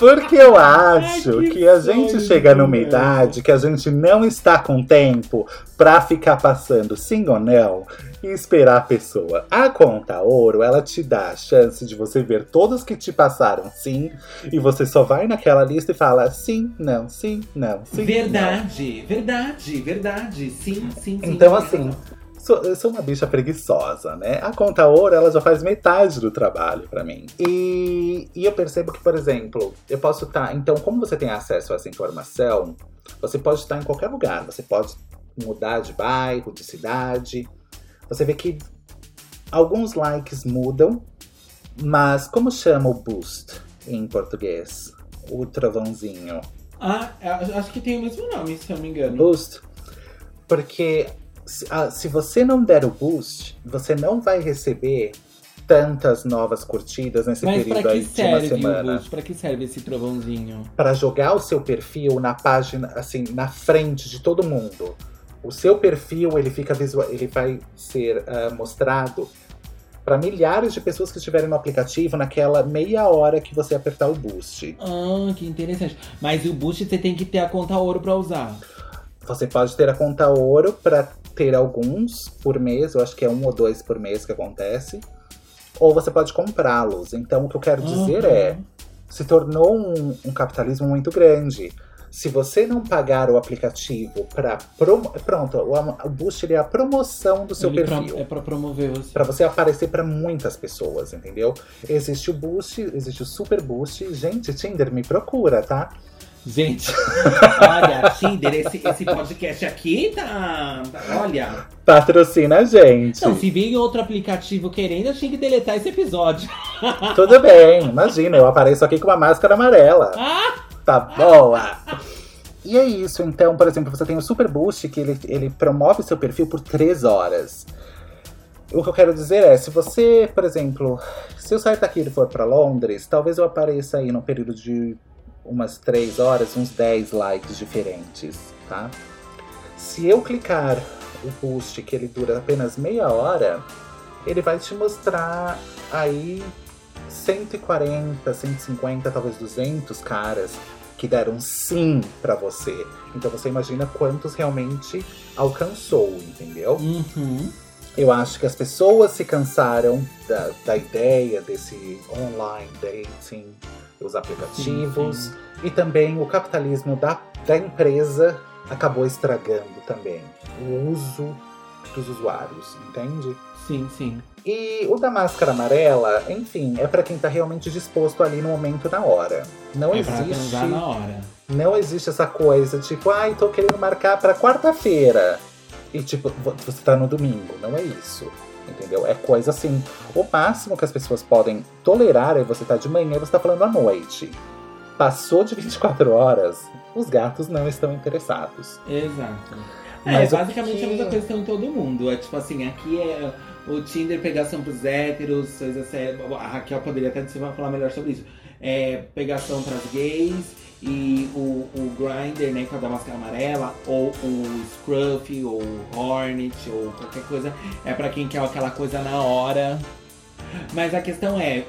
Porque eu acho Ai, que que, a gente sonho chega numa conversa. idade que a gente não está com tempo pra ficar passando sim ou não e esperar a pessoa. A conta ouro, ela te dá a chance de você ver todos que te passaram sim e você só vai naquela lista e fala sim, não, sim, não, sim. não. Verdade, verdade, verdade. Sim, sim, sim. Então, tem assim, razão. Sou- eu sou uma bicha preguiçosa, né? A conta ouro, ela já faz metade do trabalho pra mim. E, e eu percebo que, por exemplo, eu posso estar. então, como você tem acesso a essa informação, você pode estar em qualquer lugar. Você pode mudar de bairro, de cidade. Você vê que alguns likes mudam, mas como chama o boost em português? O trovãozinho. Ah, eu acho que tem o mesmo nome, se eu não me engano. boost. Porque se, ah, se você não der o boost, você não vai receber tantas novas curtidas nesse Mas período aí de uma semana. boost? Pra que serve esse trovãozinho? Para jogar o seu perfil na página, assim, na frente de todo mundo. O seu perfil, ele fica visual, ele vai ser ah, mostrado para milhares de pessoas que estiverem no aplicativo naquela meia hora que você apertar o boost. Ah, que interessante. Mas o boost você tem que ter a conta ouro pra usar. Você pode ter a conta ouro para ter alguns por mês, eu acho que é um ou dois por mês que acontece. Ou você pode comprá-los. Então, o que eu quero dizer Uhum. é: se tornou um, um capitalismo muito grande. Se você não pagar o aplicativo para. Pronto, o, o Boost ele é a promoção do seu Ele perfil. é pra promover você. Pra você aparecer pra muitas pessoas, entendeu? Existe o Boost, existe o Super Boost. Gente, Tinder me procura, tá? Gente, olha, Tinder, esse, esse podcast aqui tá. tá- Olha. Patrocina a gente. Não, se vir outro aplicativo querendo, eu tinha que deletar esse episódio. Tudo bem, imagina, eu apareço aqui com uma máscara amarela. Ah! Tá boa! E é isso, então, por exemplo, você tem o Super Boost, que ele, ele promove seu perfil por 3 horas. O que eu quero dizer é, se você, por exemplo, se eu sair daqui e for pra Londres, talvez eu apareça aí num período de umas 3 horas, uns 10 likes diferentes, tá? Se eu clicar o boost, que ele dura apenas meia hora, ele vai te mostrar aí 140, 150, talvez 200 caras que deram sim pra você. Então você imagina quantos realmente alcançou, entendeu? Uhum. Eu acho que as pessoas se cansaram da, da ideia desse online dating, os aplicativos, Sim, e também o capitalismo da, da empresa acabou estragando também o uso dos usuários, entende? Sim, sim. E o da máscara amarela, enfim, é pra quem tá realmente disposto ali no momento na hora. Não é pra existe, transar na hora. não existe essa coisa tipo, ai, tô querendo marcar pra quarta-feira. E tipo, vo- você tá no domingo, não é isso. Entendeu? É coisa assim. O máximo que as pessoas podem tolerar é você tá de manhã e você tá falando à noite. Passou de 24 horas, os gatos não estão interessados. Exato. É, Mas o basicamente que- a mesma coisa que tem em todo mundo. É tipo assim, aqui é o Tinder pegação pros héteros, coisas assim, a Raquel poderia até falar melhor sobre isso. É pegação pras gays e o, o Grindr, né, que é o da máscara amarela, ou o Scruff, ou o Hornet, ou qualquer coisa, é pra quem quer aquela coisa na hora. Mas a questão é,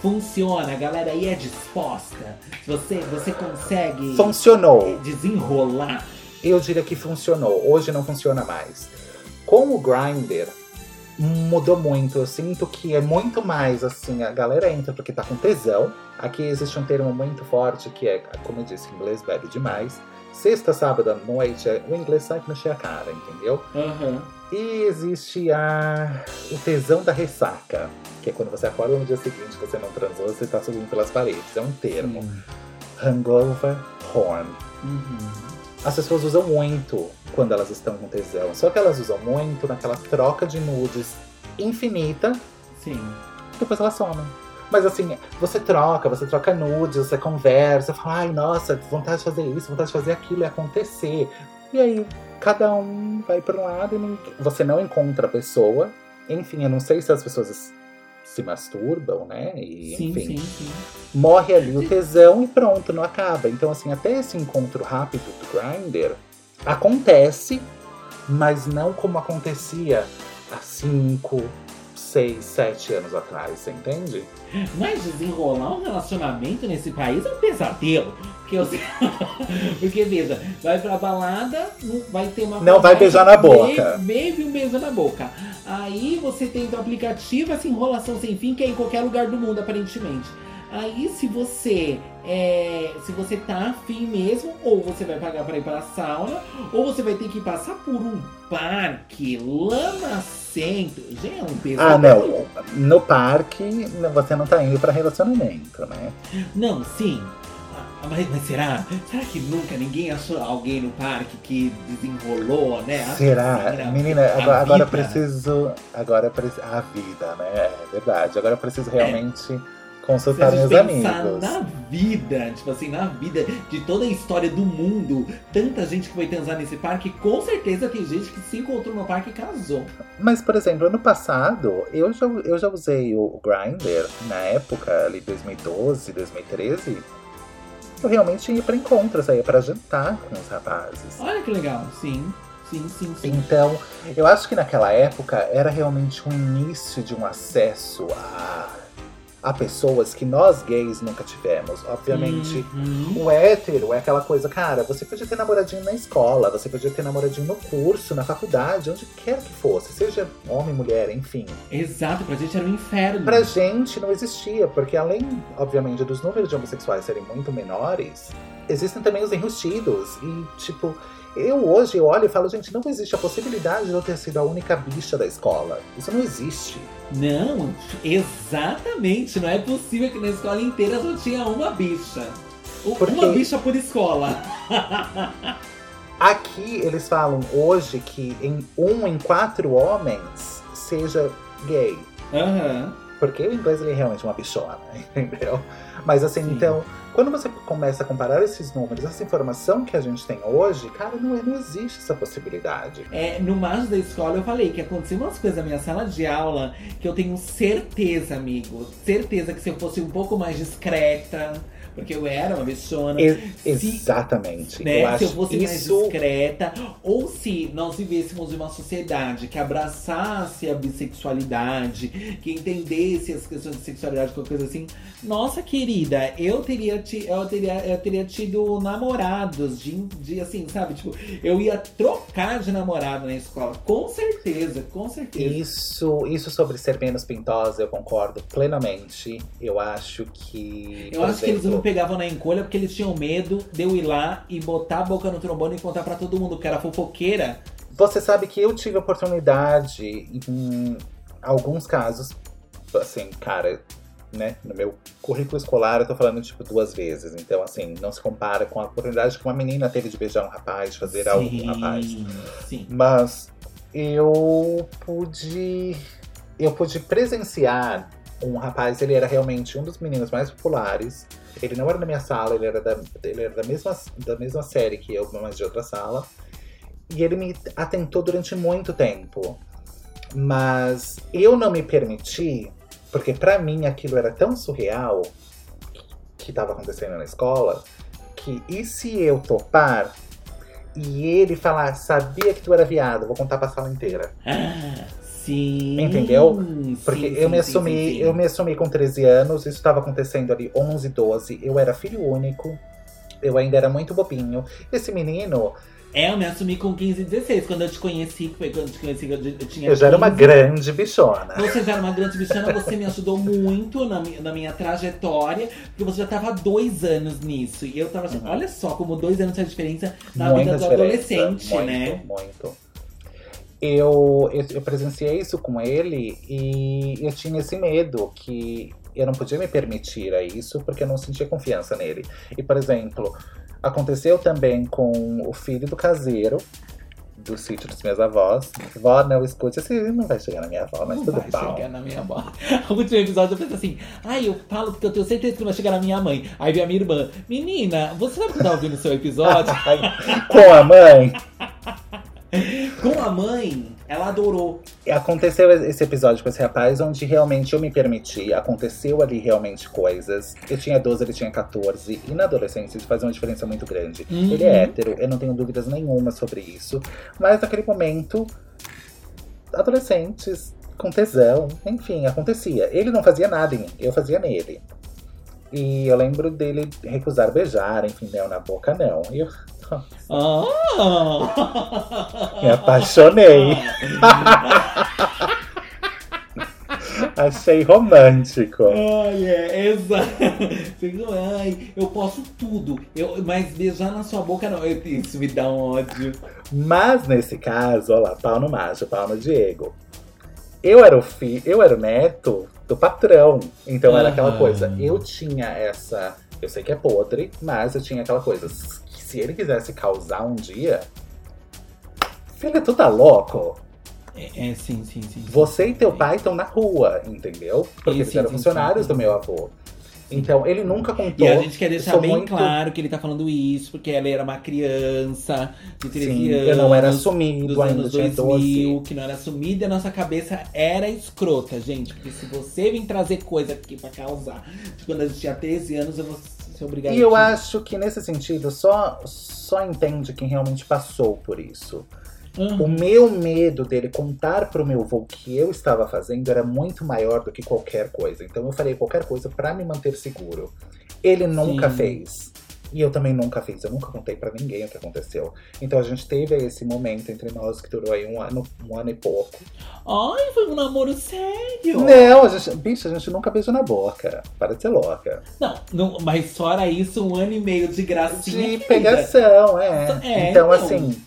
funciona, a galera aí é disposta. Você, você consegue Funcionou. desenrolar Eu diria que funcionou. Hoje não funciona mais. Com o Grindr, mudou muito. Eu sinto que é muito mais assim, a galera entra porque tá com tesão. Aqui existe um termo muito forte que é, como eu disse, inglês bebe demais. Sexta, sábado à noite, é- o inglês sai pra encher a cara, entendeu? Aham. E existe a, o tesão da ressaca, que é quando você acorda no dia seguinte, você não transou, você tá subindo pelas paredes. É um termo. Hangover horn. Uhum. As pessoas usam muito quando elas estão com tesão. Só que elas usam muito naquela troca de nudes infinita, Sim. depois elas somem. Mas assim, você troca, você troca nudes, você conversa, fala, ai, nossa, vontade de fazer isso, vontade de fazer aquilo e acontecer. E aí, cada um vai para um lado e não- você não encontra a pessoa. Enfim, eu não sei se as pessoas se masturbam, né? E, Sim, enfim, sim, sim. morre ali o tesão e pronto, não acaba. Então, assim, até esse encontro rápido do Grindr acontece, mas não como acontecia há 5, 6, 7 anos atrás, você entende? Mas desenrolar um relacionamento nesse país é um pesadelo. Porque, eu... porque veja, vai pra balada, vai ter uma. Não vai beijar na boca. Bebe um beijo na boca. Aí você tem o aplicativo, essa enrolação sem fim, que é em qualquer lugar do mundo, aparentemente. Aí se você é, se você tá afim mesmo, ou você vai pagar para ir para a sauna, ou você vai ter que passar por um parque lamacento. Já é um peso. Ah, não. No parque você não tá indo para relacionamento, né? Não, sim. Ah, mas, mas, será? Será que nunca ninguém achou alguém no parque que desenrolou, né? Será? Sim, Menina, agora, agora eu preciso. Agora eu preciso. A vida, né? É verdade. Agora eu preciso realmente. É consultar meus amigos. na vida, tipo assim, na vida de toda a história do mundo, tanta gente que foi transar nesse parque, com certeza tem gente que se encontrou no parque e casou. Mas, por exemplo, ano passado, eu já, eu já usei o Grindr, na época, ali 2012, 2013. Eu realmente ia pra encontros, aí para jantar com os rapazes. Olha que legal, sim. Sim, sim, sim. Então, eu acho que naquela época era realmente um início de um acesso a a pessoas que nós gays nunca tivemos. Obviamente, uhum. o hétero é aquela coisa, cara, você podia ter namoradinho na escola, você podia ter namoradinho no curso, na faculdade, onde quer que fosse, seja homem, mulher, enfim. Exato, pra gente era um inferno. Pra gente não existia, porque além, obviamente, dos números de homossexuais serem muito menores, existem também os enrustidos. E, tipo, eu hoje olho e falo, gente, não existe a possibilidade de eu ter sido a única bicha da escola. Isso não existe. Não, exatamente. Não é possível que na escola inteira só tinha uma bicha. Uma bicha por escola. Aqui eles falam hoje que em um em quatro homens seja gay. Uhum. Porque o inglês ele é realmente uma bichona, entendeu? Mas assim, Sim. então, quando você começa a comparar esses números, essa informação que a gente tem hoje, cara, não, não existe essa possibilidade. É, no mais da escola eu falei que aconteceu umas coisas na minha sala de aula que eu tenho certeza, amigo, certeza que se eu fosse um pouco mais discreta, porque eu era uma bichona. exatamente. Né, eu se eu fosse isso... mais discreta, ou se nós vivêssemos em uma sociedade que abraçasse a bissexualidade, que entendesse as questões de sexualidade, qualquer coisa assim. Nossa, querida, eu teria, eu teria, eu teria tido namorados de, de assim, sabe? Tipo, eu ia trocar de namorado na escola. Com certeza, com certeza. Isso, isso sobre ser menos pintosa, eu concordo plenamente. Eu acho que. Eu acho exemplo, que eles não pegavam na encolha porque eles tinham medo de eu ir lá e botar a boca no trombone e contar para todo mundo que era fofoqueira. Você sabe que eu tive oportunidade em alguns casos, assim, cara, né, no meu currículo escolar eu tô falando tipo duas vezes. Então, assim, não se compara com a oportunidade que uma menina teve de beijar um rapaz, de fazer sim, algo com um rapaz. Sim. Mas eu pude. Eu pude presenciar um rapaz, ele era realmente um dos meninos mais populares. Ele não era da minha sala, ele era da, ele era da, mesma, da mesma série que eu, mas de outra sala. E ele me atentou durante muito tempo. Mas eu não me permiti, porque para mim aquilo era tão surreal que estava acontecendo na escola, que e se eu topar e ele falar, sabia que tu era viado, vou contar pra sala inteira. Ah, Sim. Entendeu? Porque sim, eu, sim, me assumi, sim, eu me assumi com 13 anos, isso estava acontecendo ali 11, 12. Eu era filho único, eu ainda era muito bobinho. Esse menino. É, eu me assumi com 15 e 16. Quando eu te conheci, foi quando eu te conheci, eu, tinha. Eu já 15. era uma grande bichona. Você já era uma grande bichona, você me ajudou muito na minha, na minha trajetória, porque você já tava há dois anos nisso. E eu tava achando, uhum. olha só como dois anos faz diferença na Muita vida do adolescente, muito, né? Muito eu, eu, eu presenciei isso com ele e eu tinha esse medo que eu não podia me permitir a isso porque eu não sentia confiança nele. E, por exemplo, aconteceu também com o filho do caseiro do sítio dos meus avós. Vó, não escute, assim, não vai chegar na minha avó, mas não tudo vai bom. chegar na minha avó. No último episódio eu pensei assim, ai, eu falo porque eu tenho certeza que não vai chegar na minha mãe. Aí vem a minha irmã, menina, você não tá ouvindo o seu episódio? com a mãe? Com a mãe, ela adorou. Aconteceu esse episódio com esse rapaz onde realmente eu me permiti, aconteceu ali realmente coisas. Eu tinha 12, ele tinha 14, e na adolescência isso faz uma diferença muito grande. Uhum. Ele é hétero, eu não tenho dúvidas nenhuma sobre isso, mas naquele momento, adolescentes com tesão. Enfim, acontecia. Ele não fazia nada em mim, eu fazia nele. E eu lembro dele recusar beijar, enfim, não, na boca não. E eu Ah! me apaixonei. Achei romântico. Ai, é, exato. Ai, eu posso tudo. Eu, mas beijar na sua boca não. Isso me dá um ódio. Mas nesse caso, olha lá, pau no macho, pau no Diego. Eu era o fi, eu era o neto do patrão. Então era aquela coisa. Eu tinha essa. Eu sei que é podre, mas eu tinha aquela coisa. Se ele quisesse causar um dia. Filha, tu tá louco? É, é, sim, sim, sim. Você e teu pai estão na rua, entendeu? Porque Sim, eles sim, eram sim, funcionários sim. do meu avô. Então, ele nunca contou. E a gente quer deixar bem muito- claro que ele tá falando isso, porque ela era uma criança de 13 Sim, anos. eu não era dos assumido ainda, anos tinha 2000, 12. que não era assumida e a nossa cabeça era escrota, gente. Porque se você vir trazer coisa aqui pra causar de quando a gente tinha 13 anos, eu vou ser obrigada E eu te- acho que nesse sentido, só, só entende quem realmente passou por isso. Aham. O meu medo dele contar pro meu avô o que eu estava fazendo era muito maior do que qualquer coisa. Então eu falei qualquer coisa pra me manter seguro. Ele nunca Sim. fez. E eu também nunca fiz. Eu nunca contei pra ninguém o que aconteceu. Então a gente teve esse momento entre nós que durou aí um ano, um ano e pouco. Ai, foi um namoro sério. Não, a gente, bicho, a gente nunca beijou na boca. Para de ser louca. Não, não, mas fora isso, um ano e meio de gracinha. De pegação, é. É, então, então. assim.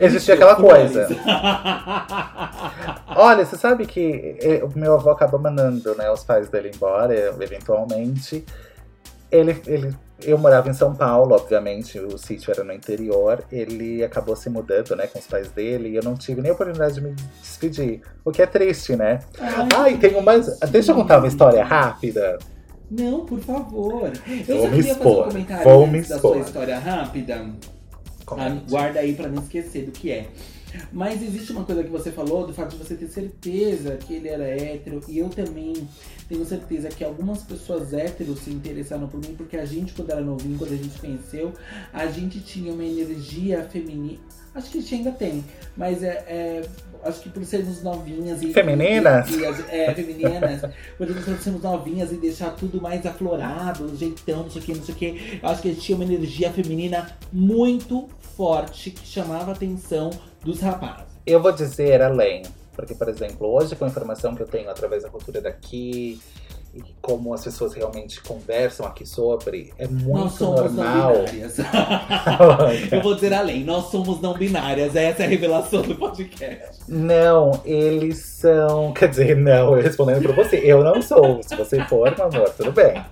Existia aquela coisa. Flores. Olha, você sabe que eh, o meu avô acabou mandando né, os pais dele embora, eventualmente. Ele, ele, eu morava em São Paulo, obviamente, o sítio era no interior. Ele acabou se mudando né, com os pais dele e eu não tive nem a oportunidade de me despedir. O que é triste, né? Ai, tem umas. Deixa eu contar uma história rápida. Não, por favor. Eu Vou só me queria fazer expor, um comentário vou me da sua expor. história rápida. Ah, guarda aí pra não esquecer do que é. Mas existe uma coisa que você falou, do fato de você ter certeza que ele era hétero, e eu também tenho certeza que algumas pessoas héteros se interessaram por mim, porque a gente, quando era novinho, quando a gente conheceu, a gente tinha uma energia feminina. Acho que a gente ainda tem, mas é, é- acho que por sermos novinhas e. Femininas? E, e é, femininas. por sermos novinhas e deixar tudo mais aflorado, jeitão, não sei o que, não sei o que. Eu acho que a gente tinha uma energia feminina muito forte que chamava atenção dos rapazes. Eu vou dizer além. Porque, por exemplo, hoje com a informação que eu tenho através da cultura daqui e como as pessoas realmente conversam aqui sobre, é nós muito somos normal. não binárias. Eu vou dizer além, nós somos não binárias. Essa é a revelação do podcast. Não, eles são. Quer dizer, não, eu respondendo pra você, eu não sou. Se você for, meu amor, tudo bem.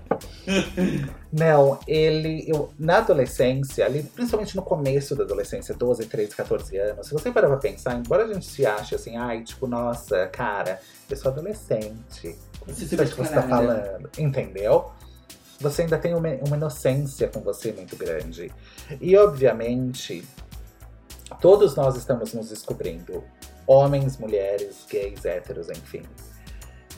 Não, ele. Eu, na adolescência, ali, principalmente no começo da adolescência, 12, 13, 14 anos, se você parar pra pensar, embora a gente se ache assim, ai, tipo, nossa, cara, eu sou adolescente. Que você tá caralho. falando, entendeu? Você ainda tem uma, uma inocência com você muito grande. E, obviamente, todos nós estamos nos descobrindo. Homens, mulheres, gays, héteros, enfim.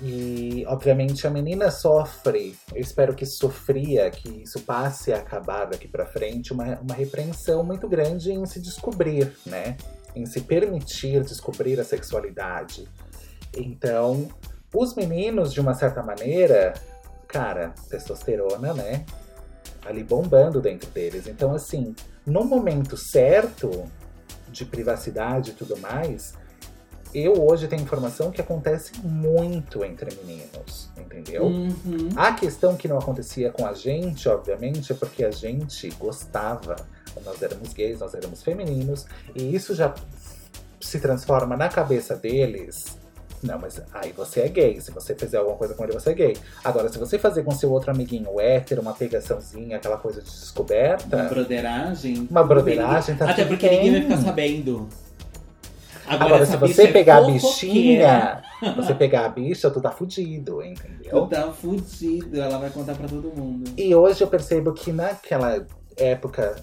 E, obviamente, a menina sofre, eu espero que sofria, que isso passe a acabar daqui pra frente, uma, uma repreensão muito grande em se descobrir, né? Em se permitir descobrir a sexualidade. Então, os meninos, de uma certa maneira, cara, testosterona, né? Ali bombando dentro deles. Então, assim, no momento certo de privacidade e tudo mais, eu hoje tenho informação que acontece muito entre meninos, entendeu? Uhum. A questão que não acontecia com a gente, obviamente, é porque a gente gostava. Nós éramos gays, nós éramos femininos, e isso já se transforma na cabeça deles. Não, mas aí você é gay. Se você fizer alguma coisa com ele, você é gay. Agora, se você fazer com seu outro amiguinho hétero, uma pegaçãozinha, aquela coisa de descoberta, Uma broderagem. uma broderagem, tá Até porque ninguém vai bem. ficar sabendo. Agora, essa se você é pegar a fofoqueira, bichinha, você pegar a bicha, tu tá fudido, entendeu? Tu tá fudido, ela vai contar pra todo mundo. E hoje eu percebo que naquela época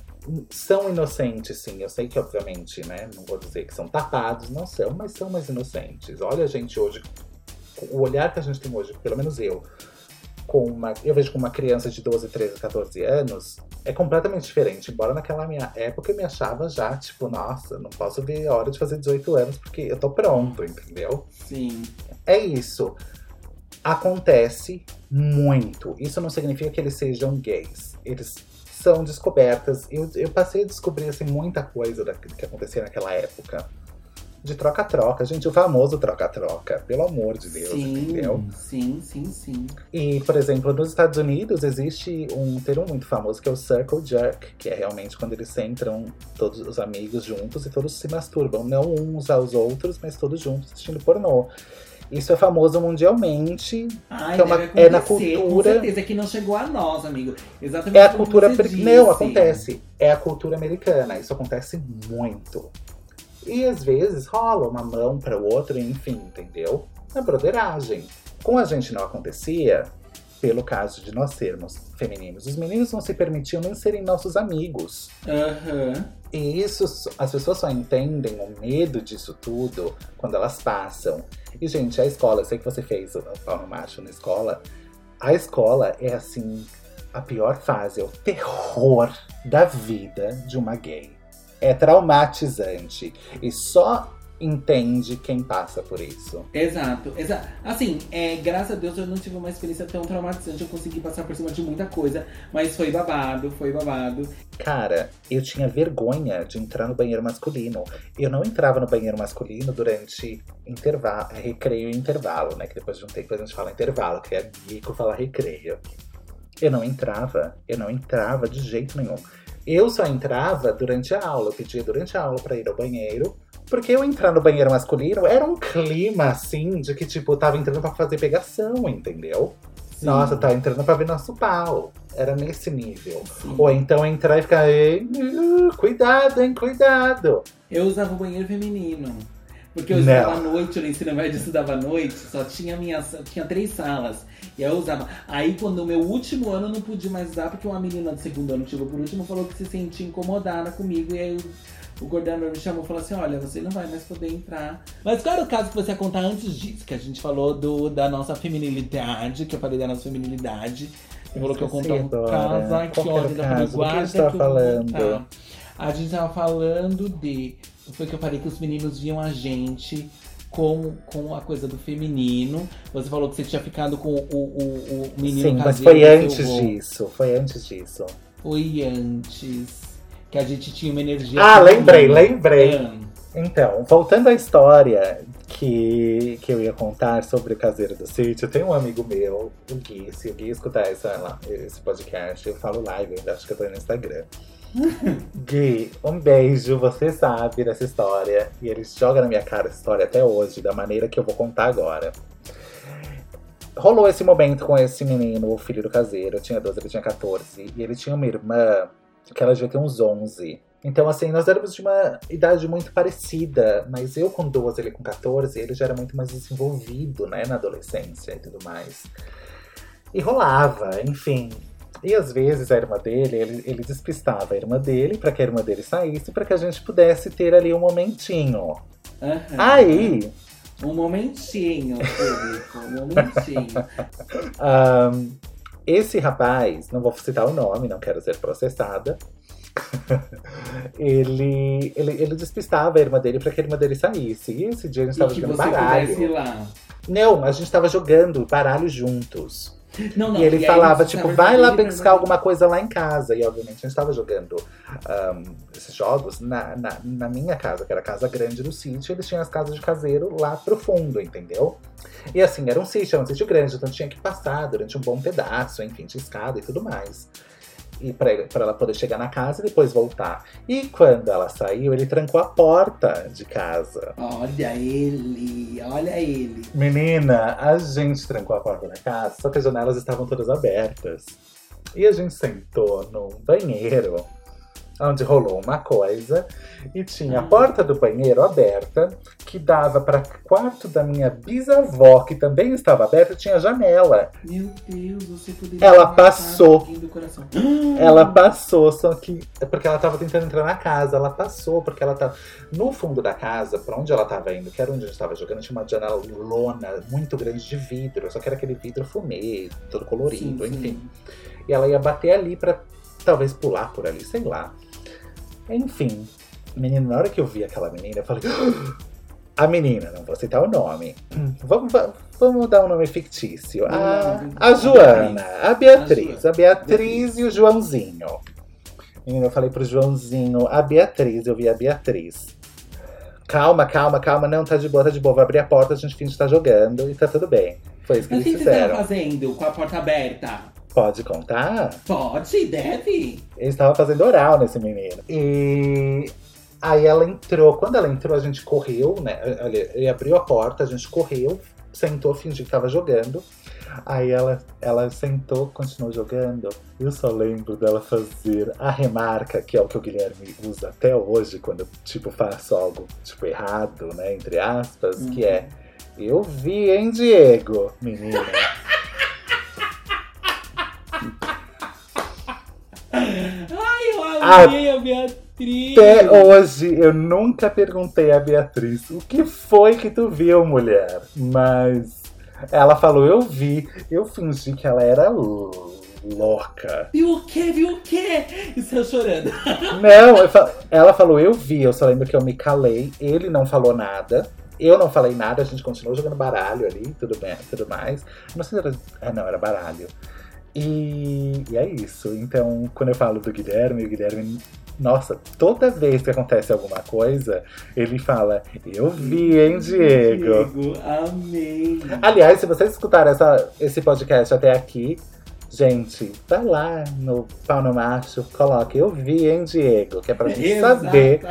são inocentes, sim. Eu sei que, obviamente, né? Não vou dizer que são tapados, não são, mas são mais inocentes. Olha a gente hoje, o olhar que a gente tem hoje, pelo menos eu, com uma. Eu vejo com uma criança de 12, 13, 14 anos, é completamente diferente. Embora naquela minha época eu me achava já, tipo, nossa, não posso ver a hora de fazer 18 anos porque eu tô pronto, entendeu? Sim. É isso. Acontece muito. Isso não significa que eles sejam gays. Eles são descobertas. Eu, eu passei a descobrir assim, muita coisa da, que acontecia naquela época. De troca-troca, gente, o famoso troca-troca, pelo amor de Deus, sim, entendeu? sim, sim, sim. E, por exemplo, nos Estados Unidos existe um termo muito famoso que é o circle jerk, que é realmente quando eles entram todos os amigos juntos e todos se masturbam, não uns aos outros, mas todos juntos assistindo pornô. Isso é famoso mundialmente. Ai, que é, uma- é na acontecer, Com cultura. certeza que não chegou a nós, amigo. Exatamente É a cultura. Não, acontece. É a cultura americana. Isso acontece muito. E às vezes rola uma mão para o outro, enfim, entendeu? É broderagem. Com a gente não acontecia, pelo caso de nós sermos femininos. Os meninos não se permitiam nem serem nossos amigos. Aham. E isso, as pessoas só entendem o medo disso tudo quando elas passam. E, gente, a escola, eu sei que você fez o pau no macho na escola. A escola é, assim, a pior fase, é o terror da vida de uma gay. É traumatizante. E só entende quem passa por isso. Exato, exato. Assim, é, graças a Deus eu não tive uma experiência tão traumatizante. Eu consegui passar por cima de muita coisa, mas foi babado, foi babado. Cara, eu tinha vergonha de entrar no banheiro masculino. Eu não entrava no banheiro masculino durante intervalo, recreio e intervalo, né? Que depois de um tempo a gente fala intervalo, que é rico falar recreio. Eu não entrava, eu não entrava de jeito nenhum. Eu só entrava durante a aula, eu pedia durante a aula pra ir ao banheiro. Porque eu entrar no banheiro masculino era um clima assim, de que tipo, eu tava entrando pra fazer pegação, entendeu? Sim, Nossa, tá entrando pra ver nosso pau. Era nesse nível. sim. Ou então entrar e ficar. "Ei, uh, Cuidado, hein? Cuidado. Eu usava o banheiro feminino. Porque eu estudava à noite, no ensino médio eu estudava à noite, só tinha minha, tinha três salas. E aí eu usava. Aí quando o meu último ano eu não pude mais usar, porque uma menina do segundo ano que chegou por último falou que se sentia incomodada comigo. E aí o, o coordenador me chamou e falou assim: olha, você não vai mais poder entrar. Mas qual era o caso que você ia contar antes disso? Que a gente falou do, da nossa feminilidade, que eu falei da nossa feminilidade. Você falou que eu contar um caso. Ai, que Qual que era o ódio da que guarda que eu vou falando? contar. A gente tava falando de. Foi que eu falei que os meninos viam a gente com, com a coisa do feminino. Você falou que você tinha ficado com o, o, o menino Sim, mas caseiro foi do seu antes disso. Foi antes disso. Foi antes. Que a gente tinha uma energia. Ah, lembrei, lembrei. Ah, Então, voltando à história que, que eu ia contar sobre o caseiro do sítio, tem um amigo meu, o Gui, se o Gui escutar essa, lá, esse podcast, eu falo live, ainda acho que eu tô no Instagram. Gui, um beijo, você sabe dessa história. E ele joga na minha cara essa história até hoje, da maneira que eu vou contar agora. Rolou esse momento com esse menino, o filho do caseiro. Eu tinha 12, ele tinha 14. E ele tinha uma irmã que ela devia ter uns 11. Então, assim, nós éramos de uma idade muito parecida. Mas eu com 12, ele com 14, ele já era muito mais desenvolvido, né, na adolescência e tudo mais. E rolava, enfim. E às vezes a irmã dele, ele, ele despistava a irmã dele para que a irmã dele saísse, para que a gente pudesse ter ali um momentinho. aham. Aí, Um momentinho, público. Um momentinho. ahn, esse rapaz, não vou citar o nome, não quero ser processada. ele, ele, ele despistava a irmã dele para que a irmã dele saísse. E esse dia a gente estava jogando baralho. lá. Não, a gente estava jogando baralho juntos. Não, não. e ele aí falava, tipo, vai lá e pescar alguma coisa lá em casa. E obviamente a gente estava jogando ahm, esses jogos na, na, na minha casa, que era a casa grande do sítio. Eles tinham as casas de caseiro lá pro fundo, entendeu? E assim, era um sítio, era um sítio grande, então tinha que passar durante um bom pedaço, enfim, tinha escada e tudo mais. E pra ela poder chegar na casa e depois voltar. E quando ela saiu, ele trancou a porta de casa. Olha ele, olha ele. Menina, a gente trancou a porta da casa, só que as janelas estavam todas abertas. E a gente sentou num banheiro, onde rolou uma coisa, e tinha a porta do banheiro aberta, que dava para quarto da minha bisavó, que também estava aberta, tinha janela. Meu Deus, você poderia Ela passou. Ela passou, só que. É porque ela tava tentando entrar na casa. Ela passou, porque ela tá. No fundo da casa, pra onde ela tava indo, que era onde a gente tava jogando, tinha uma janela lona muito grande de vidro. Só que era aquele vidro fumê, todo colorido, Sim, sim. enfim. E ela ia bater ali pra talvez pular por ali, sei lá. Enfim. Menino, na hora que eu vi aquela menina, eu falei. A menina, não vou citar o nome. Vamos, va- vamos dar um nome fictício. A, a Joana, a Beatriz. A Beatriz e o Joãozinho. Menina, eu falei pro Joãozinho, a Beatriz, eu vi a Beatriz. Calma, calma, calma, não, tá de boa, tá de boa. Vou abrir a porta, a gente finge que tá jogando e tá tudo bem. Foi isso que Mas o que eles vocês estavam fizeram. fazendo com a porta aberta? Pode contar? Pode, deve. Ele estava fazendo oral nesse menino. E aí ela entrou. Quando ela entrou, a gente correu, né? Olha, Ele abriu a porta, a gente correu, sentou, fingiu que tava jogando. Aí ela, ela sentou, continuou jogando. Eu só lembro dela fazer a remarca, que é o que o Guilherme usa até hoje, quando eu, tipo, faço algo, tipo, errado, né? Entre aspas, que é Eu vi, hein, Diego? Menina. Ai, eu amei a Beatriz. Até hoje eu nunca perguntei a Beatriz o que foi que tu viu, mulher. Mas ela falou, eu vi. Eu fingi que ela era louca. Viu o quê? Viu o quê? E saiu chorando. Não, fa- ela falou, eu vi. Eu só lembro que eu me calei. Ele não falou nada. Eu não falei nada, a gente continuou jogando baralho ali, tudo bem, tudo mais. Não sei se era. Ah, não, era baralho. E, e é isso. Então, quando eu falo do Guilherme, o Guilherme. Nossa, toda vez que acontece alguma coisa, ele fala: Eu vi, hein, Diego? Diego, amei. Aliás, se vocês escutaram essa, esse podcast até aqui, gente, vai lá no Pau no Macho, coloque Eu vi, hein, Diego? Que é pra gente saber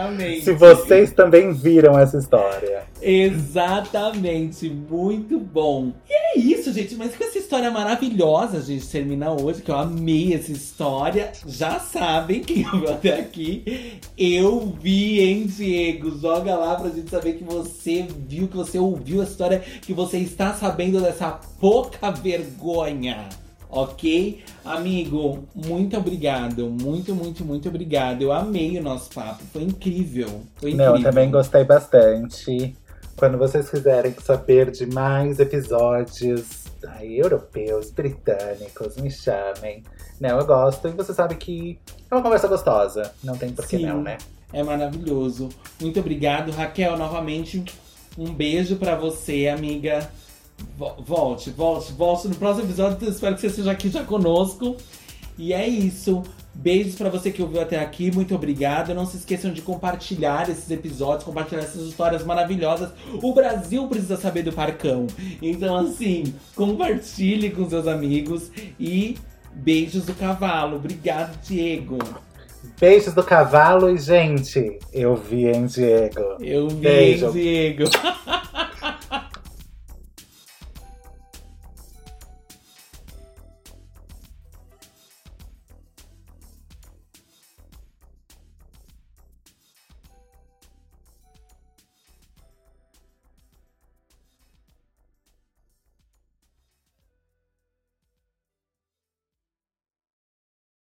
se vocês também viram essa história. Exatamente, muito bom. E é isso, gente. Mas com essa história maravilhosa, a gente termina hoje, que eu amei essa história. Já sabem quem viu até aqui. Eu vi, hein, Diego? Joga lá pra gente saber que você viu, que você ouviu a história, que você está sabendo dessa pouca vergonha. Ok? Amigo, muito obrigado. Muito, muito, muito obrigado. Eu amei o nosso papo. Foi incrível. Foi incrível. Não, eu também gostei bastante. Quando vocês quiserem saber de mais episódios ai, europeus, britânicos, me chamem. Não, eu gosto. E você sabe que é uma conversa gostosa. Não tem por que não, né? É maravilhoso. Muito obrigado, Raquel. Novamente, um beijo pra você, amiga. Vo- Volte, volte, volte no próximo episódio. Espero que você esteja aqui já conosco. E é isso. Beijos pra você que ouviu até aqui. Muito obrigado. Não se esqueçam de compartilhar esses episódios, compartilhar essas histórias maravilhosas. O Brasil precisa saber do Parcão. Então, assim, compartilhe com seus amigos. E beijos do cavalo. Obrigado, Diego. Beijos do cavalo e, gente, eu vi, hein, Diego? Eu vi, Beijo. Diego.